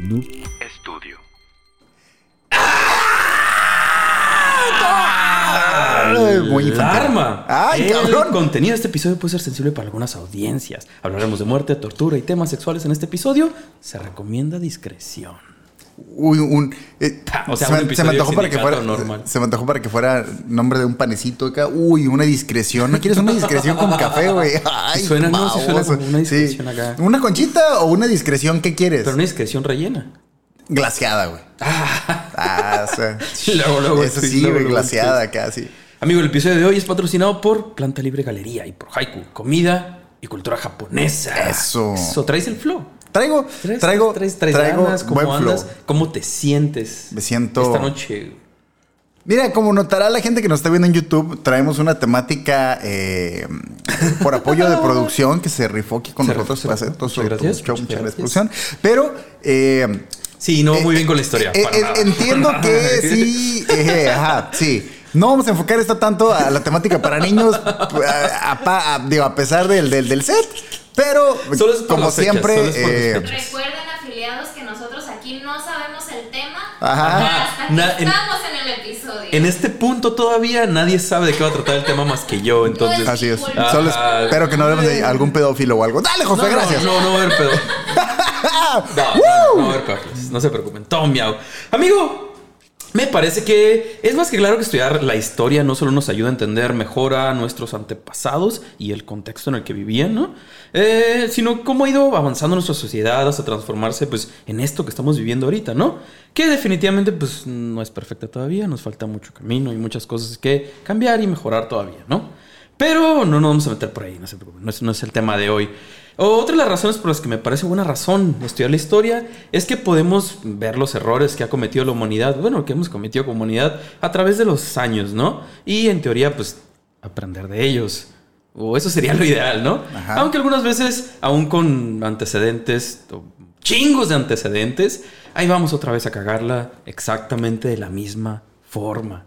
Noob Estudio. Ay, muy infantil. Ay, el cabrón. contenido de este episodio puede ser sensible para algunas audiencias. Hablaremos de muerte, tortura y temas sexuales en este episodio. Se recomienda discreción. Uy, un. eh, O sea, se, un me, se me episodio antojó para que fuera. normal. Se me antojó para que fuera nombre de un panecito acá. Uy, una discreción. ¿No quieres una discreción con café, güey? Ay, suena, ¿no? Suena como una discreción Sí. acá. ¿Una conchita o una discreción? ¿Qué quieres? Pero una discreción rellena. Glaciada, güey. Ah, o sea. Luego, luego, Eso sí, güey, acá, sí. Amigo, el episodio de hoy es patrocinado por Planta Libre Galería y por Haiku, comida y cultura japonesa. Eso. Eso, ¿traes el flow? Traigo, ¿Traes, traigo, traigo ganas? ¿Cómo buen flow. andas? ¿Cómo te sientes? Me siento- Esta noche. Mira, como notará la gente que nos está viendo en YouTube, traemos una temática eh, por apoyo de producción que se rifó aquí con Se nosotros rifó, hacer todo Muchas gracias, show. muchas Muchas gracias, producción. Pero eh, Sí, no, muy eh, bien con la historia. eh, para nada. entiendo que sí, ajá, sí. No vamos a enfocar esto tanto a la temática para niños, a, a pa- a- digo, a pesar del, del, del set, pero Solo es como las fechas, siempre, solo es eh. Recuerden, afiliados, que nosotros aquí no sabemos el tema Ajá. hasta que Na- estamos en el episodio. En este punto todavía nadie sabe de qué va a tratar el tema más que yo, entonces. así es. Ah, Solo espero que no hablemos de algún pedófilo o algo. Dale, José, no, gracias. No, no, no va a haber pedo. No, no, no va a haber pedos. No se preocupen. Todo miau. Amigo, me parece que es más que claro que estudiar la historia no solo nos ayuda a entender mejor a nuestros antepasados y el contexto en el que vivían, ¿no? Eh, sino cómo ha ido avanzando nuestra sociedad hasta transformarse, pues, en esto que estamos viviendo ahorita, ¿no? Que definitivamente, pues, no es perfecta todavía, nos falta mucho camino y muchas cosas que cambiar y mejorar todavía, ¿no? Pero no nos vamos a meter por ahí, no se preocupen, no es, no es el tema de hoy. Otra de las razones por las que me parece buena razón estudiar la historia es que podemos ver los errores que ha cometido la humanidad, bueno, que hemos cometido como humanidad a través de los años, ¿no? Y en teoría, pues, aprender de ellos. O eso sería lo ideal, ¿no? Ajá. Aunque algunas veces, aún con antecedentes, o chingos de antecedentes, ahí vamos otra vez a cagarla exactamente de la misma forma.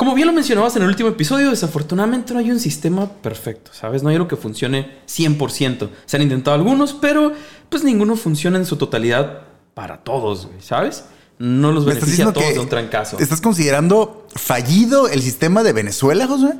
Como bien lo mencionabas en el último episodio, desafortunadamente no hay un sistema perfecto, ¿sabes? No hay algo que funcione 100%. Se han intentado algunos, pero pues ninguno funciona en su totalidad para todos, ¿sabes? No los ¿Me estás beneficia a todos de un trancazo. ¿Estás considerando fallido el sistema de Venezuela, José?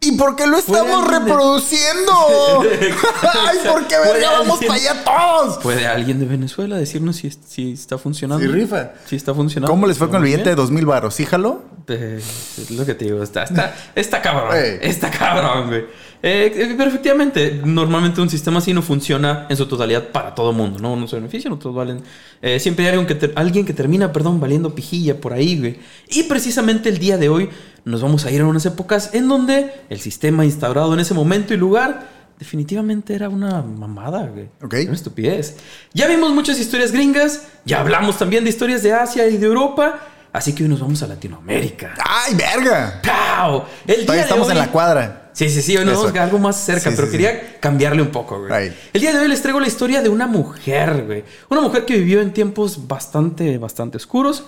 ¿Y por qué lo estamos de- reproduciendo? ¡Ay, por qué verga vamos para allá todos! ¿Puede alguien de Venezuela decirnos si, si está funcionando? Sí, rifa. Si está funcionando. ¿Cómo les fue con el ¿Vamos billete de dos mil baros? ¿Sí, jaló? Eh, es lo que te digo, está, está, está cabrón. Ey. Está cabrón, güey. Eh, eh, pero efectivamente, normalmente un sistema así no funciona en su totalidad para todo mundo, ¿no? Unos se benefician, otros valen. eh, siempre hay alguien que, alguien que termina, perdón, valiendo pijilla por ahí, güey. Y precisamente el día de hoy nos vamos a ir a unas épocas en donde el sistema instaurado en ese momento y lugar definitivamente era una mamada, güey. Ok. Era una estupidez. Ya vimos muchas historias gringas, ya hablamos también de historias de Asia y de Europa, así que hoy nos vamos a Latinoamérica. ¡Ay, verga! ¡Pau! El día Todavía de estamos hoy- en la cuadra. Sí, sí, sí, hoy nos Eso. vamos a algo más cerca, Sí, pero sí, quería cambiarle un poco, güey. Right. El día de hoy les traigo la historia de una mujer, güey. Una mujer que vivió en tiempos bastante, bastante oscuros,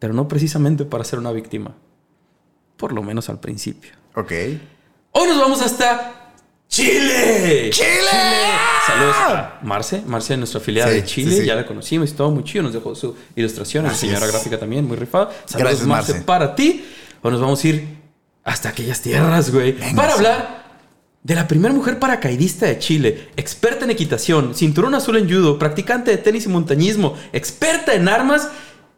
pero no precisamente para ser una víctima. Por lo menos al principio. Ok. Hoy nos vamos hasta Chile. ¡Chile! Saludos a Marce, Marce, nuestra afiliada Sí, de Chile, sí, sí. ya la conocimos y todo muy chido, nos dejó su ilustración, Así señora es. gráfica también, muy rifada. Saludos Gracias, Marce, Marce. para ti. Hoy nos vamos a ir hasta aquellas tierras, güey, para hablar de la primera mujer paracaidista de Chile, experta en equitación, cinturón azul en judo, practicante de tenis y montañismo, experta en armas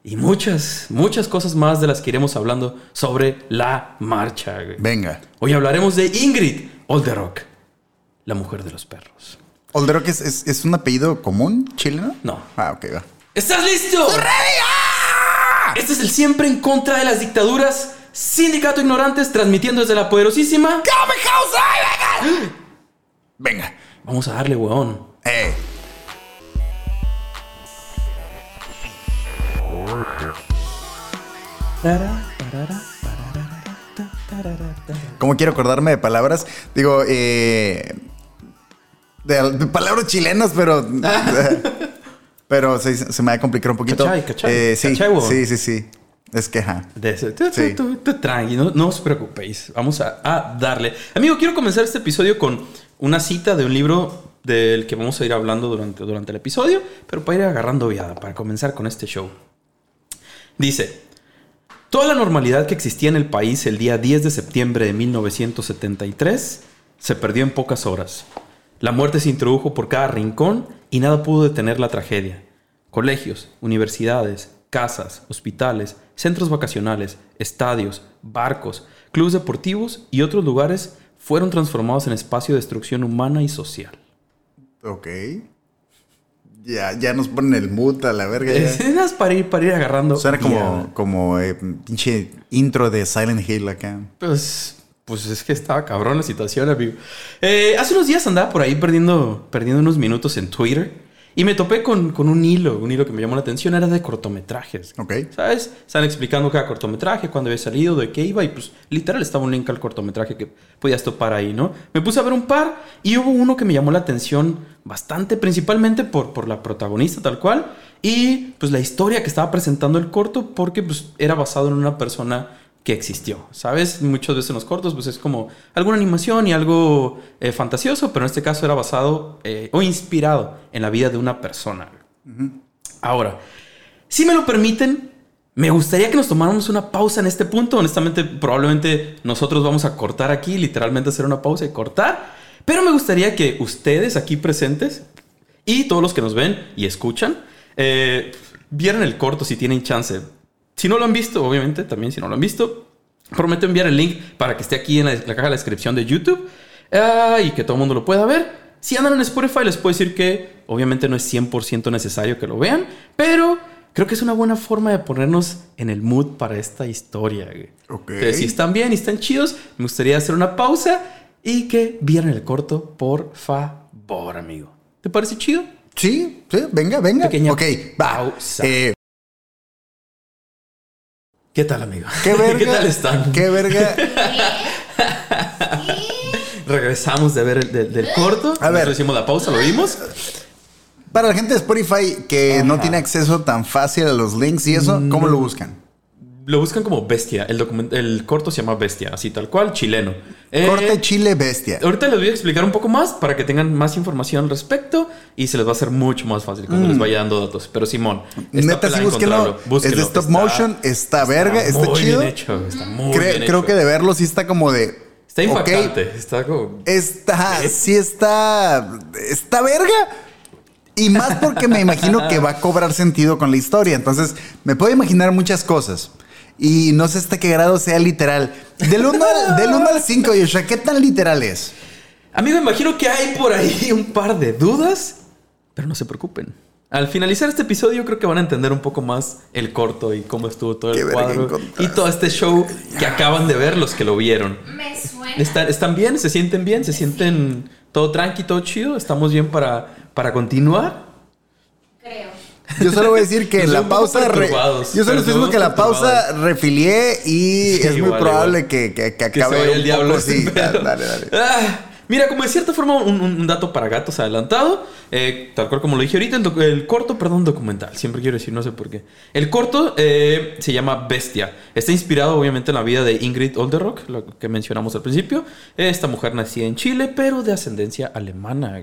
y muchas, muchas cosas más de las que iremos hablando sobre la marcha, güey. Venga. Hoy hablaremos de Ingrid Olderock, la mujer de los perros. ¿Olderock es, es, es un apellido común chileno? No. Ah, ok, va. ¿Estás listo? Este es el siempre en contra de las dictaduras. Sindicato Ignorantes transmitiendo desde la poderosísima. Venga. Vamos a darle, weón. Eh. Como quiero acordarme de palabras, digo, eh, de, de palabras chilenas, pero pero se, se me va a complicar un poquito. Cachai, cachai, Eh, sí, cachai, sí, sí, sí. Es que, ajá. De Sí. tranqui, no, no os preocupéis. Vamos a, a darle. Amigo, quiero comenzar este episodio con una cita de un libro del que vamos a ir hablando durante, durante el episodio, pero para ir agarrando viada, para comenzar con este show. Dice, toda la normalidad que existía en el país el día 10 de septiembre de 1973 se perdió en pocas horas. La muerte se introdujo por cada rincón y nada pudo detener la tragedia. Colegios, universidades, casas, hospitales, centros vacacionales, estadios, barcos, clubes deportivos y otros lugares fueron transformados en espacio de destrucción humana y social. Ok. Ya, ya nos ponen el mood a la verga. Escenas para ir, para ir agarrando. Suena como, como eh, pinche intro de Silent Hill acá. Pues, pues es que estaba cabrón la situación, amigo. Eh, hace unos días andaba por ahí perdiendo, perdiendo unos minutos en Twitter y me topé con, con un hilo, un hilo que me llamó la atención, era de cortometrajes. Ok. ¿Sabes? Están explicando cada cortometraje, cuándo había salido, de qué iba, y pues literal estaba un link al cortometraje que podías topar ahí, ¿no? Me puse a ver un par y hubo uno que me llamó la atención bastante, principalmente por, por la protagonista tal cual, y pues la historia que estaba presentando el corto, porque pues era basado en una persona que existió, ¿sabes? Muchas veces en los cortos pues es como alguna animación y algo eh, fantasioso, pero en este caso era basado eh, o inspirado en la vida de una persona. Ahora, si me lo permiten, me gustaría que nos tomáramos una pausa en este punto. Honestamente, probablemente nosotros vamos a cortar aquí, literalmente hacer una pausa y cortar. Pero me gustaría que ustedes aquí presentes y todos los que nos ven y escuchan, eh, vieran el corto si tienen chance. Si no lo han visto, obviamente, también si no lo han visto, prometo enviar el link para que esté aquí en la, la caja de la descripción de YouTube ah, y que todo el mundo lo pueda ver. Si andan en Spotify, les puedo decir que obviamente no es 100% necesario que lo vean, pero creo que es una buena forma de ponernos en el mood para esta historia. güey. Ok. Entonces, si están bien y están chidos, me gustaría hacer una pausa y que vieran el corto, por favor, amigo. ¿Te parece chido? Sí, sí, venga, venga. Pequeña ok, va. pausa. Eh, ¿Qué tal, amigo? ¿Qué verga? ¿Qué tal están? ¿Qué verga? Regresamos de ver el del, del corto. A ver. Hicimos la pausa, lo vimos. Para la gente de Spotify que no tiene acceso tan fácil a los links y eso, ¿cómo lo buscan? Lo buscan como Bestia. El, el corto se llama Bestia, así tal cual, chileno. Eh, Corte Chile Bestia. Ahorita les voy a explicar un poco más para que tengan más información al respecto y se les va a hacer mucho más fácil cuando les vaya dando datos. Pero Simón, Mm. Neta, sí, encontrarlo. Es de stop Está- motion, está verga, está muy chido. bien hecho, está muy Cre- bien creo hecho. que de verlo sí está como de. Está impactante. Está como... Está, sí está. Está verga. Y más porque me imagino que va a cobrar sentido con la historia. Entonces, me puedo imaginar muchas cosas. Y no sé hasta qué grado sea literal. Del 1 al, del uno al 5, Joshua, ¿qué tan literal es? Amigo, imagino que hay por ahí un par de dudas, pero no se preocupen. Al finalizar este episodio creo que van a entender un poco más el corto y cómo estuvo todo Qué el cuadro y todo este show que acaban de ver los que lo vieron. Me suena. ¿Están, están bien? ¿Se sienten bien? ¿Se sienten todo tranqui, todo chido? ¿Estamos bien para, para continuar? Yo solo voy a decir que la pausa. re- yo solo estoy diciendo que la pausa refilié y Sí, es muy probable que, que, que Que se acabe vaya el diablo pedo. Dale, dale. Ah, mira, como de cierta forma, un, dato para gatos adelantado. eh, tal cual como lo dije ahorita, el, el corto, perdón, documental. Siempre quiero decir, no sé por qué. El corto eh, se llama Bestia. Está inspirado, obviamente, en la vida de Ingrid Olderock, lo que mencionamos al principio. Esta mujer nacida en Chile, pero de ascendencia alemana.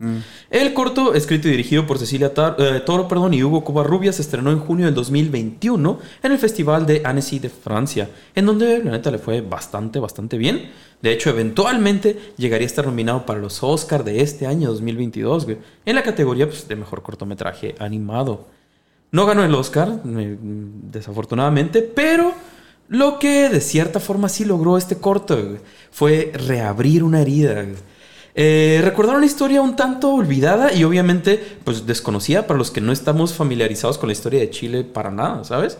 Güey. El corto, escrito y dirigido por Cecilia Tar- eh, Toro perdón, y Hugo Covarrubias, se estrenó en junio del 2021 en el Festival de Annecy de Francia, en donde la neta le fue bastante, bastante bien. De hecho, eventualmente llegaría a estar nominado para los Oscars de este año 2022, güey, en la categoría pues, de mejor cortometraje animado. No ganó el Oscar, desafortunadamente, pero lo que de cierta forma sí logró este corto fue reabrir una herida. Eh, recordar una historia un tanto olvidada y obviamente pues desconocida para los que no estamos familiarizados con la historia de Chile para nada, ¿sabes?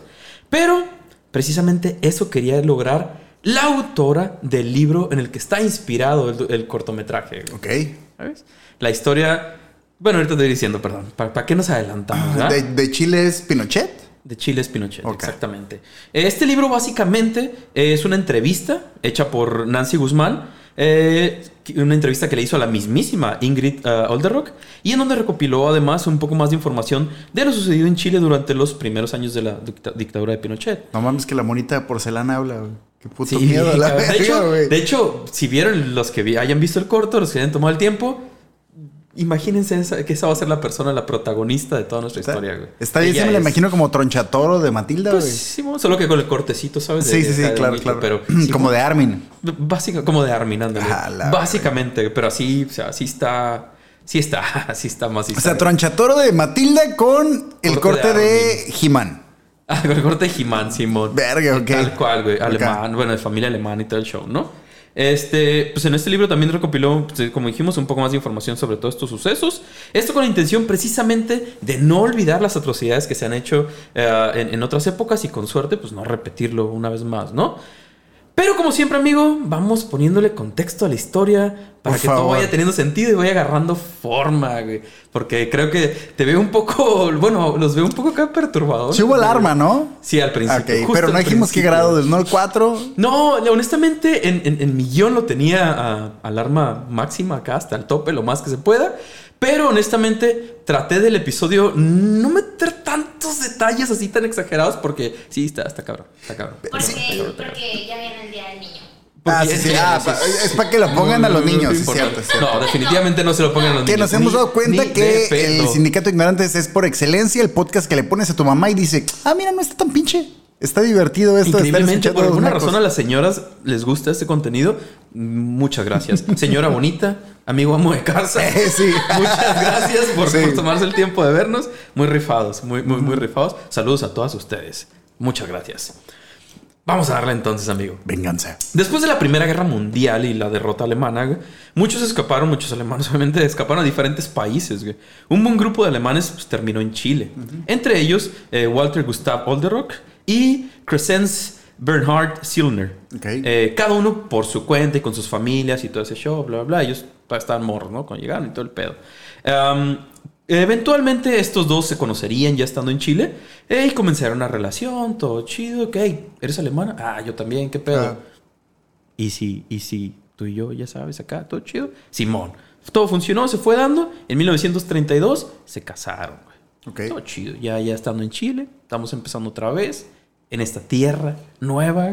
Pero precisamente eso quería lograr la autora del libro en el que está inspirado el, el cortometraje. güey. Ok. ¿Sabes? La historia... Bueno, ahorita te voy diciendo, perdón. ¿Para, qué nos adelantamos? verdad? De, de Chile es Pinochet. De Chile es Pinochet, exactamente. Este libro básicamente es una entrevista hecha por Nancy Guzmán, eh, una entrevista que le hizo a la mismísima Ingrid uh, Olderock, y en donde recopiló además un poco más de información de lo sucedido en Chile durante los primeros años de la dicta- dictadura de Pinochet. No mames que la monita de porcelana habla. Qué puto Sí, miedo la de, verga, hecho, de hecho, si vieron los que hayan visto el corto, los que hayan tomado el tiempo, Imagínense esa- que esa va a ser la persona, la protagonista de toda nuestra Está, historia, güey. está bien, sí me la imagino como tronchatoro de Matilda, Pues güey. sí, solo que con el cortecito, ¿sabes? Sí, sí, de sí, de claro, claro. Pero sí, como de Armin. Básica, como de Armin, ándale. Ah, Básicamente, pero así, o sea, sí está. Sí está, sí está más. O sea, tronchatoro de Matilda con el Corte corte de de He-Man. Ah, con el corte de He-Man, Simón. Verga, ok. Tal cual, güey. Alemán, bueno, de familia alemana y todo el show, ¿no? Este, pues en este libro también recopiló, pues, como dijimos, un poco más de información sobre todos estos sucesos. Esto con la intención precisamente de no olvidar las atrocidades que se han hecho eh, en, en otras épocas y con suerte, pues no repetirlo una vez más, ¿no? Pero como siempre, amigo, vamos poniéndole contexto a la historia para Por que todo vaya teniendo sentido y vaya agarrando forma, güey. Porque creo que te veo un poco, bueno, los veo un poco acá perturbados. Sí hubo alarma, ¿no? Sí, al principio. Ok, justo pero no dijimos qué grado del 1 al 4. No, honestamente, en, en, en mi guion lo tenía a alarma máxima acá, hasta el tope, lo más que se pueda. Pero honestamente, traté del episodio no meter tantos detalles así tan exagerados porque sí, está, está cabrón. Está cabrón. Porque, Está cabrón, está cabrón. porque ya viene el día del niño. Ah, sí, sí. Ah, pa- es para que lo pongan a los niños, cierto, cierto. No, definitivamente no se lo pongan a los Que niños. nos hemos dado cuenta ni que el Sindicato de Ignorantes es por excelencia el podcast que le pones a tu mamá y dice, ah, mira, no está tan pinche. Está divertido esto Increíblemente, por alguna mecos". razón a las señoras les gusta este contenido. Muchas gracias. Señora bonita, amigo amo de casa. Sí. Muchas gracias por, Sí. por tomarse el tiempo de vernos. Muy rifados, muy, muy, muy rifados. Saludos a todas ustedes. Muchas gracias. Vamos a darle entonces, amigo. Venganza. Después de la Primera Guerra Mundial y la derrota alemana, muchos escaparon, muchos alemanes obviamente escaparon a diferentes países. güey. Un buen grupo de alemanes pues, terminó en Chile. Entre ellos, eh, Walter Gustav Olderock y Crescens Bernhard Silner. Eh, cada uno por su cuenta y con sus familias y todo ese show, bla, bla, bla. Ellos estaban morros, ¿no? Cuando llegaron y todo el pedo. Um, eventualmente estos dos se conocerían ya estando en Chile eh, y comenzaron una relación, todo chido. Ok, ¿eres alemana? Ah, yo también, ¿qué pedo? Ah. Y si, y si tú y yo, ya sabes, acá, todo chido. Simón. Todo funcionó, se fue dando. En 1932 se casaron, güey. Todo chido. Ya, ya estando en Chile, estamos empezando otra vez en esta tierra nueva.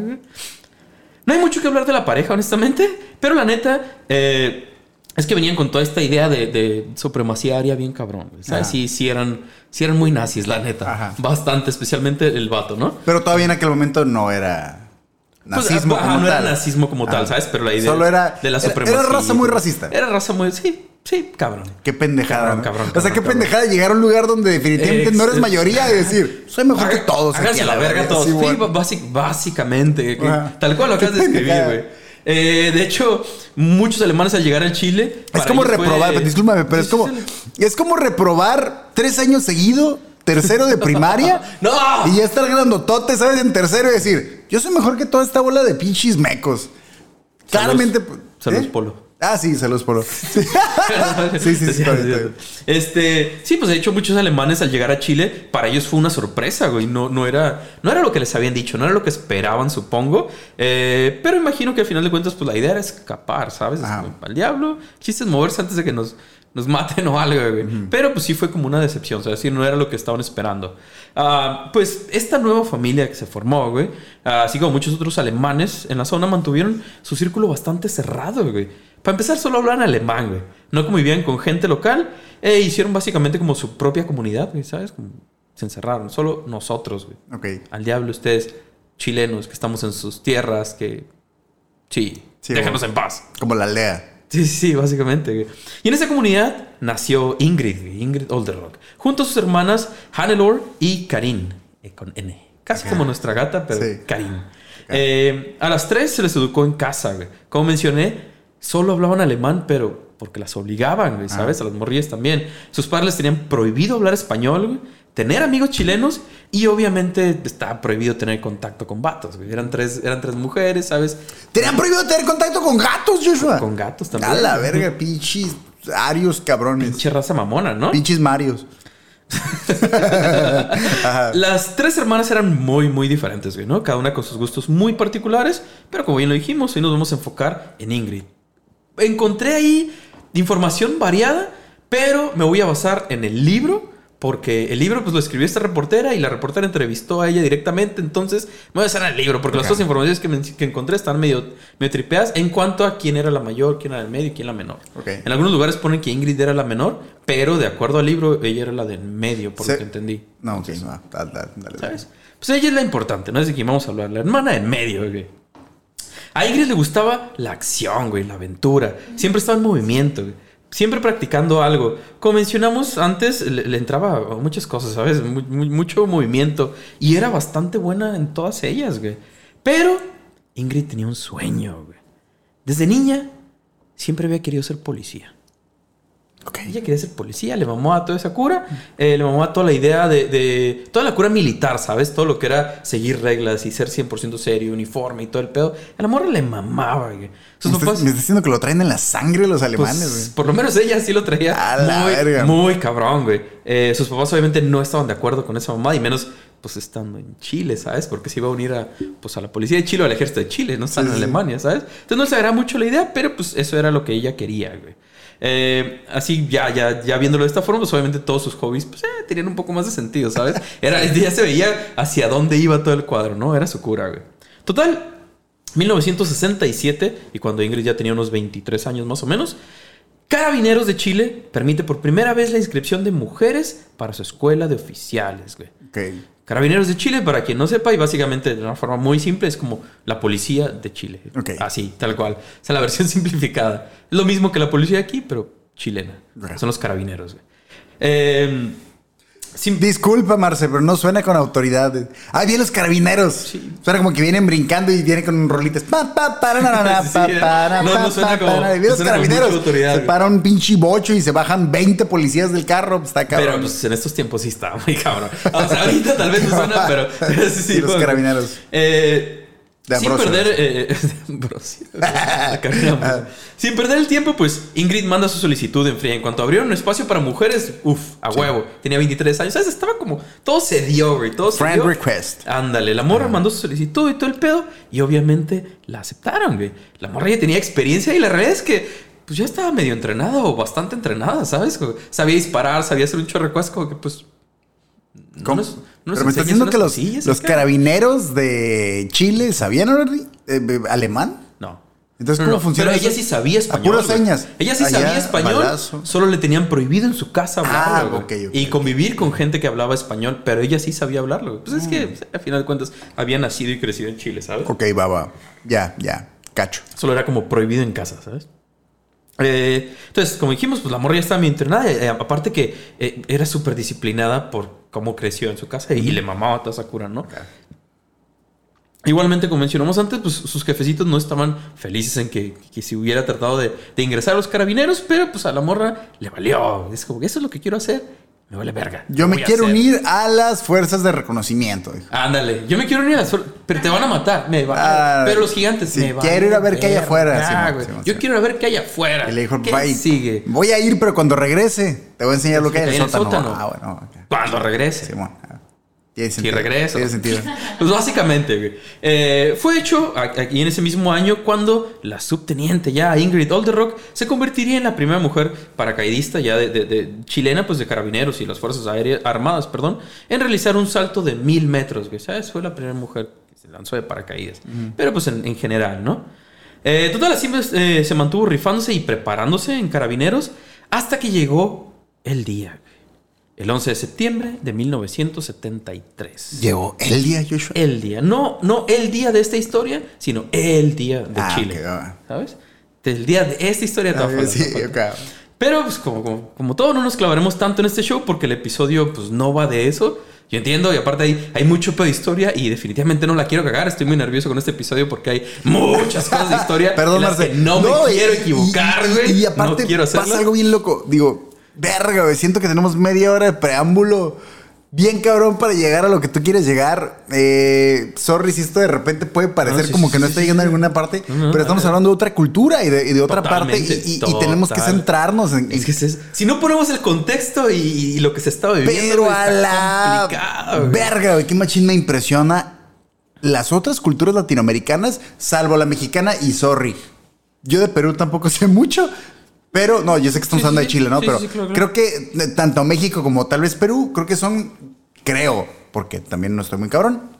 No hay mucho que hablar de la pareja, honestamente, pero la neta, eh, es que venían con toda esta idea de, de supremacía aria bien cabrón, ¿sabes? Ajá. Sí, sí eran, sí eran muy nazis, la neta. Ajá. Bastante, especialmente el vato, ¿no? Pero todavía en aquel momento no era Pues, nazismo ajá, como no tal. era nazismo como tal. ¿sabes? Pero la idea Solo era- de la supremacía. era raza muy racista. Era raza muy, sí, sí, cabrón. Qué pendejada. Cabrón, o sea, qué pendejada llegar a un lugar donde definitivamente Ex- no eres mayoría y decir, soy mejor que todos. Háganse la verga todos. Sí, bueno. básic- básicamente. Ajá. Tal cual lo acabas de escribir, güey. Eh, de hecho, muchos alemanes al llegar a Chile. Es como ellos fue- reprobar, discúlpame, pero es como, es como reprobar tres años seguido, tercero de primaria. ¡No! Y ya estar grandotote, ¿sabes? En tercero y decir, yo soy mejor que toda esta bola de pinches mecos. Claramente. Saludos, ¿eh? Polo. Ah, sí, saludos, Polo. Sí, sí, sí, sí. Este, sí, pues de hecho muchos alemanes al llegar a Chile, para ellos fue una sorpresa, güey. No, no, era, no era lo que les habían dicho, no era lo que esperaban, supongo. Eh, pero imagino que al final de cuentas, pues la idea era escapar, ¿sabes? Es Ajá. como, al diablo. Chiste es moverse antes de que nos, nos maten o algo, güey. Pero pues sí fue como una decepción, o sea, decir, no era lo que estaban esperando. Ah, pues esta nueva familia que se formó, güey, así como muchos otros alemanes en la zona, mantuvieron su círculo bastante cerrado, güey. Para empezar, solo hablaban alemán, güey. No convivían con gente local. E hicieron básicamente como su propia comunidad, güey, ¿sabes? Como se encerraron. Solo nosotros, güey. Ok. Al diablo ustedes, chilenos, que estamos en sus tierras, que... Sí, Sí, déjanos en paz. Como la aldea. Sí, sí, sí, básicamente. güey. Y en esa comunidad nació Ingrid, güey, Ingrid Olderock, junto a sus hermanas Hannelore y Karin, eh, con N. Casi como nuestra gata, pero Sí. Karin. Eh, a las tres se les educó en casa, güey. Como mencioné, solo hablaban alemán, pero porque las obligaban, güey, ¿sabes? A las morrillas también. Sus padres les tenían prohibido hablar español, güey, tener amigos chilenos y obviamente estaba prohibido tener contacto con vatos, güey. Eran tres, eran tres mujeres, ¿sabes? Tenían prohibido tener contacto con gatos, Joshua. Con gatos también. A la verga, pinches arios cabrones. Pinche raza mamona, ¿no? Pinches Marios. Las tres hermanas eran muy, muy diferentes, güey, ¿no? Cada una con sus gustos muy particulares, pero como bien lo dijimos, hoy nos vamos a enfocar en Ingrid. Encontré ahí información variada, pero me voy a basar en el libro porque el libro pues lo escribió esta reportera y la reportera entrevistó a ella directamente, entonces me voy a hacer el libro porque las dos informaciones que, me- que encontré están medio, medio tripeadas en cuanto a quién era la mayor, quién era el medio y quién la menor. Ok. En algunos lugares ponen que Ingrid era la menor, pero de acuerdo al libro ella era la del medio, por lo que entendí. No, ok, no, dale, dale, dale. ¿Sabes? Pues ella es la importante, no es de quién vamos a hablar, la hermana en medio, güey. A Ingrid le gustaba la acción, güey, la aventura. Siempre estaba en movimiento. Siempre practicando algo. Como mencionamos antes, le, entraba muchas cosas, ¿sabes? Mu- mu- mucho movimiento. Y era bastante buena en todas ellas, güey. Pero Ingrid tenía un sueño, güey. Desde niña, siempre había querido ser policía. Ella quería ser policía, le mamó a toda esa cura, eh, le mamó a toda la idea de, de- Toda la cura militar, ¿sabes? Todo lo que era seguir reglas y ser 100% serio, uniforme y todo el pedo. A la morra le mamaba, güey. Sus ¿Me estás, papás... me estás diciendo que lo traen en la sangre los pues, alemanes, güey. por lo menos ella sí lo traía A la muy, verga. muy cabrón, güey. Eh, sus papás obviamente no estaban de acuerdo con esa mamada y menos pues estando en Chile, ¿sabes? Porque se iba a unir a, pues, a la policía de Chile o al ejército de Chile, no están Sí, en. Alemania, ¿sabes? Entonces no les agrada mucho la idea, pero pues eso era lo que ella quería, güey. Eh, así ya, ya, ya viéndolo de esta forma, pues obviamente todos sus hobbies pues, eh, tenían un poco más de sentido, ¿sabes? Era, ya se veía hacia dónde iba todo el cuadro, ¿no? Era su cura, güey. Total, 1967, y cuando Ingrid ya tenía unos 23 años más o menos, Carabineros de Chile permite por primera vez la inscripción de mujeres para su escuela de oficiales, güey. Ok. Carabineros de Chile, para quien no sepa, y básicamente de una forma muy simple, es como la policía de Chile. Ok. Así, tal cual. O sea, la versión simplificada. Es lo mismo que la policía aquí, pero chilena. Son los carabineros. Eh, Disculpa, Marce, pero no suena con autoridad. Ah, bien los carabineros. Sí. Suena como que vienen brincando y vienen con rolitas. Pa, pa, para, na, na, na, Sí, pa, para, No, pa, no suena pa, como- para. Y no bien los carabineros. Se para un pinche bocho y se bajan 20 policías del carro. Está cabrón. pero pues en estos tiempos sí está muy cabrón. O sea, ahorita tal vez no suena, pero, sí, sí. Los carabineros. Eh, De sin perder. eh, de carrera Ambrosio. Sin perder el tiempo, pues Ingrid manda su solicitud en fría. En cuanto abrieron un espacio para mujeres, uff, a huevo. Tenía 23 años. ¿Sabes? Estaba como. Todo se dio, güey. Todo se Friend dio. request. Ándale, la morra mandó su solicitud y todo el pedo. Y obviamente la aceptaron, güey. La morra ya tenía experiencia y la realidad es que. Pues ya estaba medio entrenada o bastante entrenada, ¿sabes? Sabía disparar, sabía hacer un de como que pues. ¿Cómo? no nos Pero me estás diciendo que los, los acá. carabineros de Chile sabían eh, eh, alemán. No. Entonces, ¿cómo no, funciona Pero ella sí sabía A español. puras güey. señas. Ella sí Allá, sabía español. balazo. Solo le tenían prohibido en su casa Ah, hablarlo. güey. ok, ok, y convivir con gente que hablaba español, pero ella sí sabía hablarlo. Pues es que, pues, al final de cuentas, había nacido y crecido en Chile, ¿sabes? Ok, va, va. Ya, ya. Cacho. Solo era como prohibido en casa, ¿sabes? Eh, entonces, como dijimos, pues la morra ya estaba bien entrenada. eh, aparte que eh, era súper disciplinada por cómo creció en su casa y le mamaba toda esa cura, ¿no? Igualmente, como mencionamos antes, pues sus jefecitos no estaban felices en que, que se hubiera tratado de, de ingresar a los carabineros, pero pues a la morra le valió. Es como que eso es lo que quiero hacer. Me vale verga. Yo me quiero unir a las fuerzas de reconocimiento. Ándale, yo me quiero unir a las fuer- pero te van a matar. Me va- Ah, pero los gigantes sí, me van quiero ir a ver qué hay afuera. Simón, yo quiero ir a ver qué hay afuera. Y le dijo, ¿Qué "Bye, sigue? Voy a ir, pero cuando regrese, te voy a enseñar lo que hay en el sótano. sótano. Ah, bueno. Cuando regrese. Simón. Tiene sentido. regreso. Tiene sentido. Pues básicamente, güey. Eh, fue hecho aquí en ese mismo año cuando la subteniente ya Ingrid Olderock se convertiría en la primera mujer paracaidista ya de, de- de chilena, pues de carabineros y las fuerzas aéreas armadas, perdón, en realizar un salto de mil metros, güey. ¿Sabes? Fue la primera mujer que se lanzó de paracaídas. Pero pues en, en general, ¿no? Eh, total, así pues, eh, se mantuvo rifándose y preparándose en carabineros hasta que llegó el día. El 11 de septiembre de 1973. Llegó el día, Joshua. El día. No, no el día de esta historia, sino el día de Ah, Chile. ok, va. ¿Sabes? El día de esta historia de Ah, sí, formas. ok. Pero, pues, como, como, como todo, no nos clavaremos tanto en este show porque el episodio, pues, no va de eso. Yo entiendo, y aparte hay, hay mucho pedo de historia y definitivamente no la quiero cagar. Estoy muy nervioso con este episodio porque hay muchas cosas de historia. Perdón, en las que no, me y- quiero y- equivocar, y- güey. Y, aparte, no quiero pasa algo bien loco. Digo, verga, güey. Siento que tenemos media hora de preámbulo. Bien cabrón para llegar a lo que tú quieres llegar. Eh, sorry si esto de repente puede parecer No, sí, como sí, que no sí, está llegando a alguna parte. No, no, pero estamos hablando de otra cultura y de, y de otra parte. Y, y- y tenemos que centrarnos en, Es que es- si no ponemos el contexto y, lo que se estaba viviendo, Pero a está la güey. verga, güey, qué machín me impresiona las otras culturas latinoamericanas, salvo la mexicana y sorry. Yo de Perú tampoco sé mucho, Pero, no, yo sé que estamos hablando de Chile, ¿no? Pero claro, creo que eh, tanto México como tal vez Perú, creo que son, creo, porque también no estoy muy cabrón,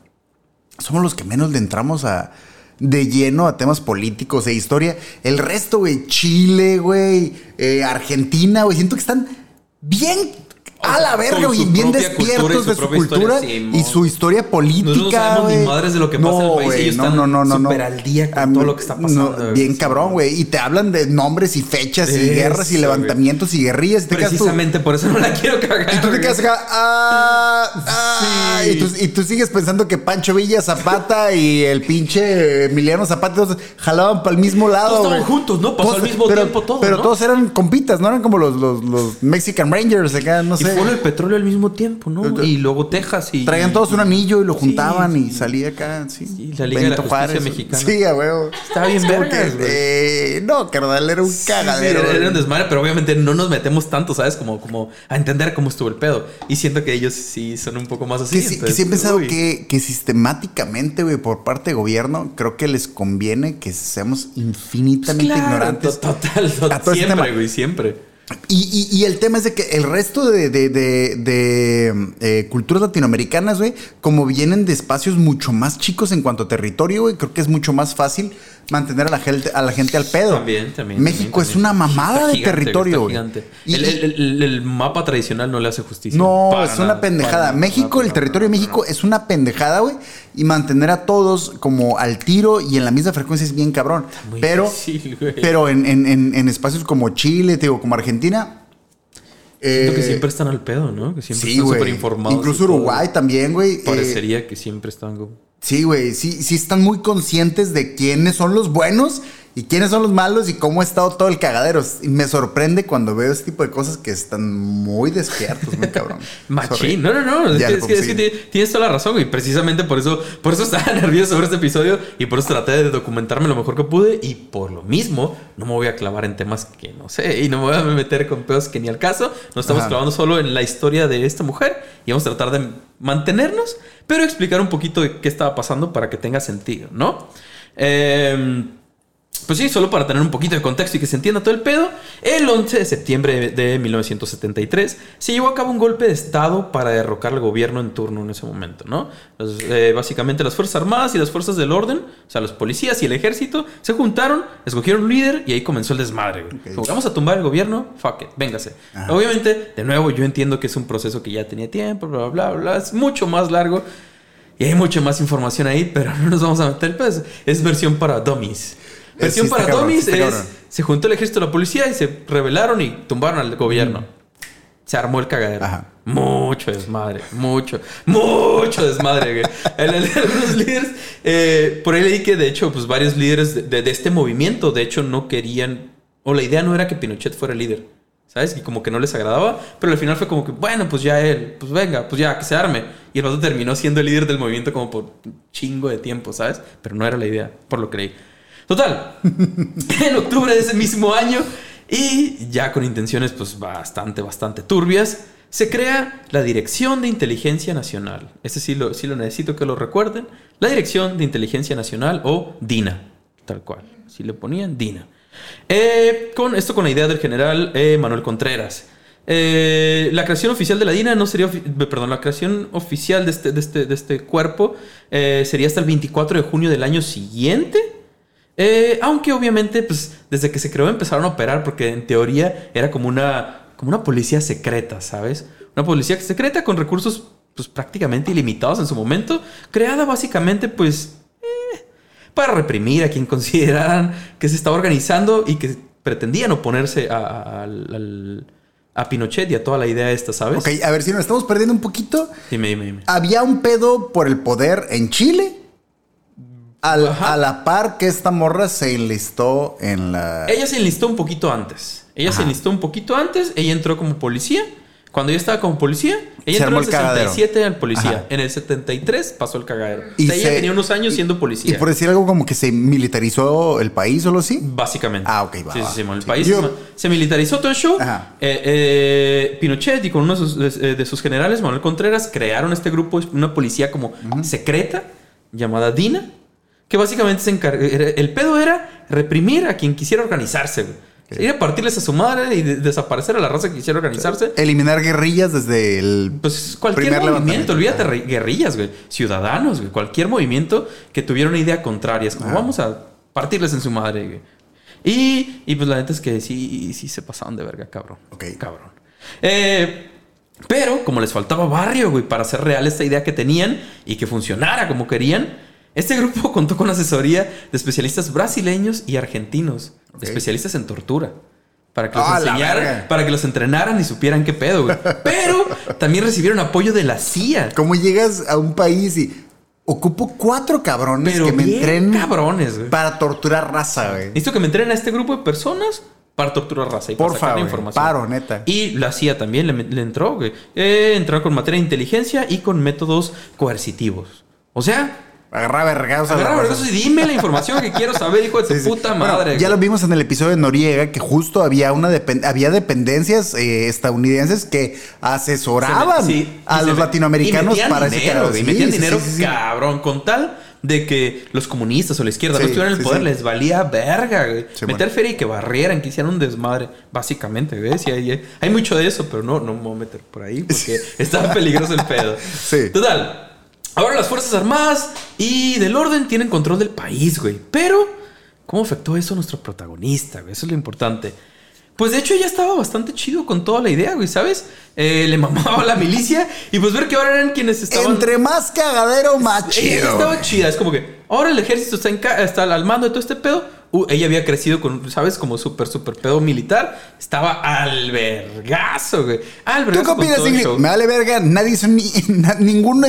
somos los que menos le entramos a de lleno a temas políticos e historia. El resto, güey, Chile, güey, eh, Argentina, güey, siento que están bien a la verga, güey, bien propia cultura y despiertos su de su cultura historia, sí, y su historia política. Nosotros no sabemos ni güey. madres de lo que pasa en el país, ellos no, están no, no, no, no. al día con A todo lo que está pasando, güey. bien Sí, cabrón, güey. Y te hablan de nombres y fechas y guerras y levantamientos y guerrillas. Y te quedas tú- Precisamente por eso no la quiero cagar. y tú te güey. quedas acá, ah, ah, Sí. y, tú, y tú sigues pensando que Pancho Villa Zapata y el pinche Emiliano Zapata todos jalaban para el mismo lado. Todos estaban juntos, ¿no? Pasó al mismo pero, tiempo todo, Pero ¿no? todos eran compitas, no eran como los, los, los Mexican Rangers acá, no sé. Fue el petróleo al mismo tiempo, ¿no? Y luego Texas y... Traían todos un anillo y lo juntaban sí. y salía acá, sí. La Liga de la Justicia Mexicana. Sí, a huevo. Estaba bien vergas, que, eh, no, carnal, era un cagadero. Era, era un desmadre, pero obviamente no nos metemos tanto, ¿sabes? Como, como a entender cómo estuvo el pedo. Y siento que ellos sí son un poco más así. Que que entonces, sí he pensado uy. que, que sistemáticamente, güey, por parte de gobierno, creo que les conviene que seamos infinitamente Claro, ignorantes. to- Total, total, ese siempre, güey, siempre. Y, y- y el tema es de que el resto de, de- de- eh, culturas latinoamericanas, güey, como vienen de espacios mucho más chicos en cuanto a territorio, güey, creo que es mucho más fácil mantener a la gente, a la gente al pedo. También, también. México también, es una mamada Está de gigante, territorio, güey. El, el- el- el mapa tradicional no le hace justicia. No, Para es una pendejada. para México, para el territorio de México es una pendejada, güey. Y mantener a todos como al tiro y en la misma frecuencia es bien cabrón. muy pero difícil, pero en, en- en- en espacios como Chile, te digo, como Argentina. Siento que eh, siempre están al pedo, ¿no? Que siempre Sí, están súper informados. Incluso todo. Uruguay también, güey. eh, Parecería que siempre están sí, güey. Sí, sí están muy conscientes de quiénes son los buenos y quiénes son los malos y cómo ha estado todo el cagadero. Y me sorprende cuando veo este tipo de cosas que están muy despiertos, muy cabrón. Machín, no, no, no. Es es que- es que tienes toda la razón, güey. Precisamente por eso, por eso estaba nervioso sobre este episodio y por eso traté de documentarme lo mejor que pude. Y por lo mismo, no me voy a clavar en temas que no sé y no me voy a meter con pedos que ni al caso. Nos estamos Ajá. clavando solo en la historia de esta mujer y vamos a tratar de mantenernos, pero explicar un poquito de qué estaba pasando para que tenga sentido, ¿no? Eh. Pues sí, solo para tener un poquito de contexto y que se entienda todo el pedo, el 11 de septiembre de 1973 se llevó a cabo un golpe de Estado para derrocar al gobierno en turno en ese momento, ¿no? Los, eh, básicamente las Fuerzas Armadas y las Fuerzas del Orden, o sea, los policías y el ejército, se juntaron, escogieron un líder y ahí comenzó el desmadre, güey. Vamos a tumbar el gobierno, fuck it, véngase. Ajá. Obviamente, de nuevo, yo entiendo que es un proceso que ya tenía tiempo, bla, bla, bla, bla, es mucho más largo. Y hay mucha más información ahí, pero no nos vamos a meter, pues es versión para dummies. Versión para está es, se juntó el ejército y la policía y se rebelaron y tumbaron al gobierno. Se armó el cagadero. Ajá. Mucho desmadre, mucho, mucho desmadre. Algunos líderes, eh, por ahí leí que de hecho, pues varios líderes de, de- de este movimiento, de hecho, no querían, o la idea no era que Pinochet fuera el líder, ¿sabes? Y como que no les agradaba, pero al final fue como que, bueno, pues ya él, pues venga, pues ya, que se arme. Y el otro terminó siendo el líder del movimiento como por chingo de tiempo, ¿sabes? Pero no era la idea, por lo que leí. Total, en octubre de ese mismo año, y ya con intenciones pues bastante, bastante turbias, se crea la Dirección de Inteligencia Nacional. Este sí lo, sí lo necesito que lo recuerden. La Dirección de Inteligencia Nacional o DINA, tal cual. Si le ponían DINA. Eh, con esto con la idea del general eh, Manuel Contreras. Eh, la creación oficial de la DINA no sería, perdón, la creación oficial de este, de este, de este cuerpo sería hasta el 24 de junio del año siguiente. Eh, aunque obviamente, pues, desde que se creó empezaron a operar, porque en teoría era como una, como una policía secreta, ¿sabes? Una policía secreta con recursos, pues, prácticamente ilimitados en su momento, creada básicamente, pues, eh, para reprimir a quien consideraran que se estaba organizando y que pretendían oponerse a, a- al- a Pinochet y a toda la idea esta, ¿sabes? Ok, a ver si nos estamos perdiendo un poquito. Dime, dime, dime. Había un pedo por el poder en Chile. Al- a la par que esta morra se enlistó en la. Ella se enlistó un poquito antes. Ella se Ajá. enlistó un poquito antes. Ella entró como policía. Cuando ella estaba como policía, ella Se entró en el el cagadero. 67 al policía. Ajá. En el 73 pasó el cagadero. Y o sea, ella se- tenía unos años siendo Y policía. por decir algo como que se militarizó el país o lo así. Básicamente. Ah, ok, va, Sí, va. sí, sí, El Sí. país Yo- se- se militarizó todo el show. Ajá. Eh, eh, Pinochet y con uno de sus, de- de sus generales, Manuel Contreras, crearon este grupo, una policía como secreta llamada DINA, que básicamente se encarga. El pedo era reprimir a quien quisiera organizarse. güey. Ir a partirles a su madre y de- desaparecer a la raza que quisiera organizarse. Eliminar guerrillas desde el. Pues cualquier primer movimiento, olvídate re- guerrillas, güey. Ciudadanos, güey. Cualquier movimiento que tuviera una idea contraria. Es como, Ah. vamos a partirles en su madre, güey. Y, y pues la neta es que sí, sí se pasaron de verga, cabrón. Ok. Cabrón. Eh, pero como les faltaba barrio, güey, para hacer real esta idea que tenían y que funcionara como querían, este grupo contó con asesoría de especialistas brasileños y argentinos, Ok. especialistas en tortura. Para que los ¡Ah, la enseñaran, para que los entrenaran y supieran qué pedo, güey. Pero también recibieron apoyo de la CIA. ¿Cómo llegas a un país y ocupo cuatro cabrones Pero que me entrenen cabrones, güey. para torturar raza, güey? Necesito que me entrenen a este grupo de personas para torturar raza y para Porfa, sacar la güey. información. Paro, neta. Y la CIA también le, le entró, güey. Eh, entraron con materia de inteligencia y con métodos coercitivos. O sea, Agarra vergados agarra raza. vergazos y dime la información que quiero saber, hijo de tu Sí, sí. puta Bueno, madre. ya lo vimos en el episodio de Noriega que justo había una depen- había dependencias eh, estadounidenses que asesoraban Se me- sí, a y los me- latinoamericanos y para ese dinero, güey, Sí, metían dinero cabrón con tal de que los comunistas o la izquierda Sí, no estuvieran en el sí, poder sí. les valía verga, güey. Meter bueno. feria y que barrieran, que hicieran un desmadre, básicamente, güey. Sí, hay, hay mucho de eso, pero no, no me voy a meter por ahí porque está peligroso el pedo. Sí. Total. Ahora las Fuerzas Armadas y del orden tienen control del país, güey. Pero, ¿cómo afectó eso a nuestro protagonista, güey? Eso es lo importante. Pues de hecho ya estaba bastante chido con toda la idea, güey, ¿sabes? Eh, le mamaba a la milicia y pues ver que ahora eran quienes estaban... Entre más cagadero, más chido. estaba chida, es como que ahora el ejército está, en ca- está al mando de todo este pedo. Uh, ella había crecido con, ¿sabes? Como súper, súper pedo militar. Estaba al vergazo, güey. Al ¿Tú qué vergazo opinas, Ingrid? Me vale verga, nadie es ni, na- ningún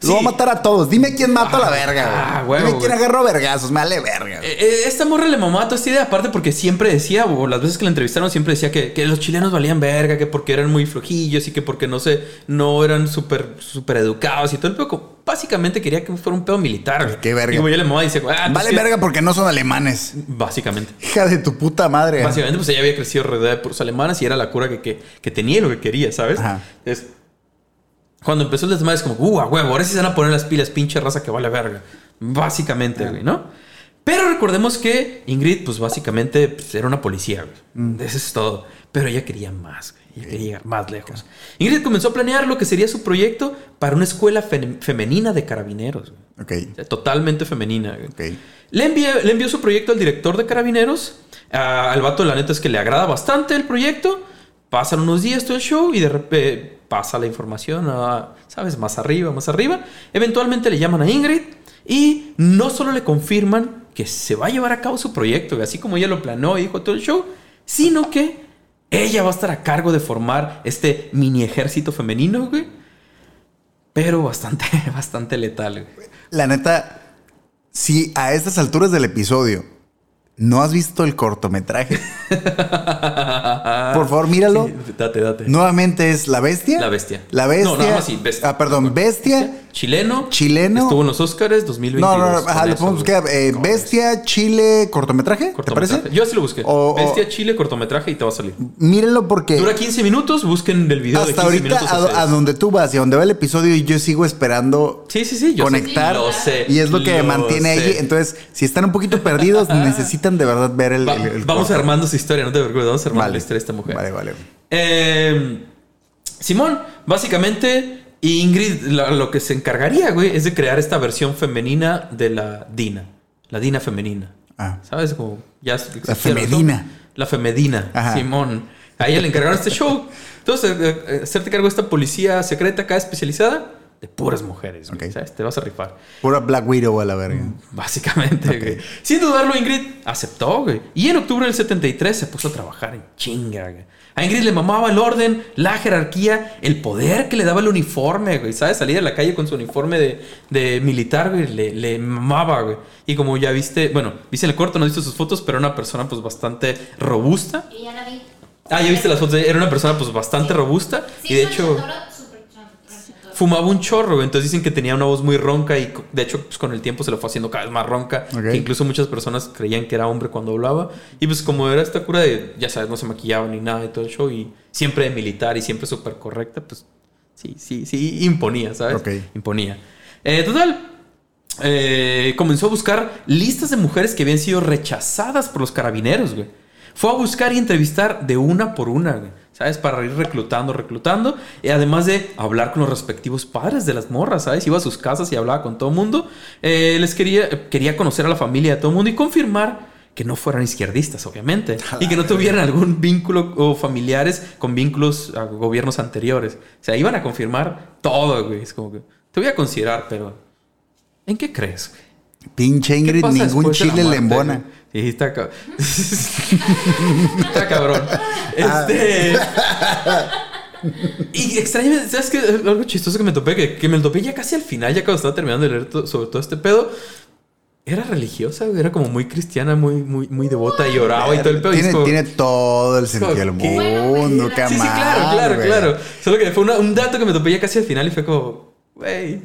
necesario. Lo Sí. voy a matar a todos. Dime quién mata a la verga, güey. ah, huevo, Dime quién güey. agarró vergazos. Me vale verga. güey. Eh, eh, Esta morra le mamaba toda esta idea, aparte porque siempre decía, o las veces que la entrevistaron, siempre decía que, que los chilenos valían verga, que porque eran muy flojillos y que porque no sé, no eran súper súper educados y todo el pedo. como- Básicamente quería que fuera un pedo militar. güey. Qué verga. Y como ella le mamaba, dice, ah, pues Vale sí. verga porque no son alemanes. Básicamente. Hija de tu puta madre. Básicamente, pues ella había crecido rodeada de puros alemanes y era la cura que, que, que tenía y lo que quería, ¿sabes? Ajá. Es, cuando empezó el desmadre es como, uh, a huevo, ahora sí se van a poner las pilas, pinche raza que vale verga. Básicamente, güey, ¿no? Pero recordemos que Ingrid, pues básicamente pues, era una policía, güey. Eso es todo. Pero ella quería más, güey. Ella quería llegar más lejos. Ingrid comenzó a planear lo que sería su proyecto para una escuela fe- femenina de carabineros. güey. Ok. O sea, totalmente femenina, güey. Ok. Le, envié- le envió su proyecto al director de Carabineros. Al vato, la neta es que le agrada bastante el proyecto. Pasan unos días todo el show y de repente pasa la información, a, ¿sabes? Más arriba, más arriba. Eventualmente le llaman a Ingrid y no solo le confirman que se va a llevar a cabo su proyecto, así como ella lo planeó y dijo todo el show, sino que ella va a estar a cargo de formar este mini ejército femenino, güey. Pero bastante, bastante letal, güey. La neta, si a estas alturas del episodio no has visto el cortometraje, por favor, míralo. Sí, date, date. Nuevamente es La Bestia. La Bestia. La Bestia. No, nada más sí, Bestia. Ah, perdón, Bestia. Chileno. Chileno. Estuvo en los Oscars 2022. No, no, no, ajá, lo podemos buscar. eh, Bestia, Chile, cortometraje. ¿Te parece? Yo así lo busqué. O- Bestia, Chile, cortometraje y te va a salir. Mírenlo porque Dura 15 minutos. Busquen el video de hasta 15 ahorita minutos. a, donde tú vas y a donde va el episodio yo sigo esperando Sí, sí, sí. Yo conectar. Sé, lo sé. y es lo que lo mantiene sé. ahí. Entonces, si están un poquito perdidos, necesitan de verdad ver el. Va- el- el vamos corto. armando su historia, no te preocupes. Vamos armando Vale. la historia de esta mujer. Vale, vale. Eh, Simón, básicamente, Ingrid la- lo que se encargaría, güey, es de crear esta versión femenina de la Dina. La Dina femenina. Ah. ¿Sabes? Como ya existiera, femedina. La femedina, Ajá. Simón. A ella le encargaron este show. Entonces, eh, eh, hacerte cargo de esta policía secreta acá especializada de puras mujeres, güey. ¿sabes? Te vas a rifar. Pura Black Widow a la verga. Básicamente, güey. Sin dudarlo, Ingrid aceptó, güey. Y en octubre del 73 se puso a trabajar en chinga, güey. A Ingrid le mamaba el orden, la jerarquía, el poder que le daba el uniforme, güey. ¿Sabes? Salir a la calle con su uniforme de, de militar, güey. Le, le mamaba, güey. Y como ya viste, bueno, viste en el corto, no viste sus fotos, pero era una persona pues bastante robusta. Y ya la vi. Ah, ya viste las fotos. Era una persona pues bastante robusta. Sí, y de hecho... Fumaba un chorro, güey. entonces dicen que tenía una voz muy ronca y de hecho pues, con el tiempo se lo fue haciendo cada vez más ronca. Que incluso muchas personas creían que era hombre cuando hablaba. Y pues como era esta cura de, ya sabes, no se maquillaba ni nada de todo el show y siempre de militar y siempre súper correcta, pues sí, sí, sí, imponía, ¿sabes? Ok. Imponía. Eh, total, eh, comenzó a buscar listas de mujeres que habían sido rechazadas por los carabineros, güey. Fue a buscar y entrevistar de una por una, güey. ¿Sabes? Para ir reclutando, reclutando. Y además de hablar con los respectivos padres de las morras, ¿sabes? Iba a sus casas y hablaba con todo el mundo. Eh, les quería, quería conocer a la familia de todo el mundo y confirmar que no fueran izquierdistas, obviamente. Y que no tuvieran algún vínculo o familiares con vínculos a gobiernos anteriores. O sea, iban a confirmar todo, güey. Es como que te voy a considerar, pero ¿en qué crees, güey? Pinche ¿Qué Ingrid, ningún chile le embona. Sí, está cabrón. Este. Y extrañamente, ¿sabes qué? Algo chistoso que me topé, que, que me lo topé ya casi al final, ya cuando estaba terminando de leer to- sobre todo este pedo. Era religiosa, era como muy cristiana, muy, muy, muy devota y oraba y todo el pedo. Tiene, como- tiene todo el sentido del ¿qué? mundo, Sí, Sí, sí, claro, claro, claro. Solo que fue una- un dato que me topé ya casi al final y fue como, güey.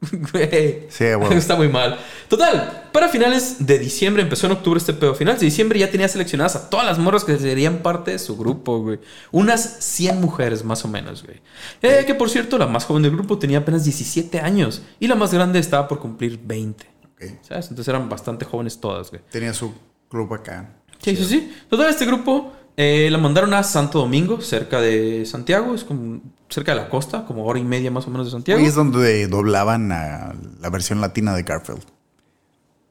Güey. Sí, güey. Está muy mal. Total, para finales de diciembre, empezó en octubre este pedo. Finales de diciembre ya tenía seleccionadas a todas las morras que serían parte de su grupo, güey. Unas 100 mujeres más o menos, güey. Eh, que por cierto, la más joven del grupo tenía apenas 17 años y la más grande estaba por cumplir 20. Ok. ¿Sabes? Entonces eran bastante jóvenes todas, güey. Tenía su club acá. Sí, sí, sí. Total, este grupo eh, la mandaron a Santo Domingo, cerca de Santiago. Es como cerca de la costa, como hora y media más o menos de Santiago. Ahí es donde doblaban a la versión latina de Garfield.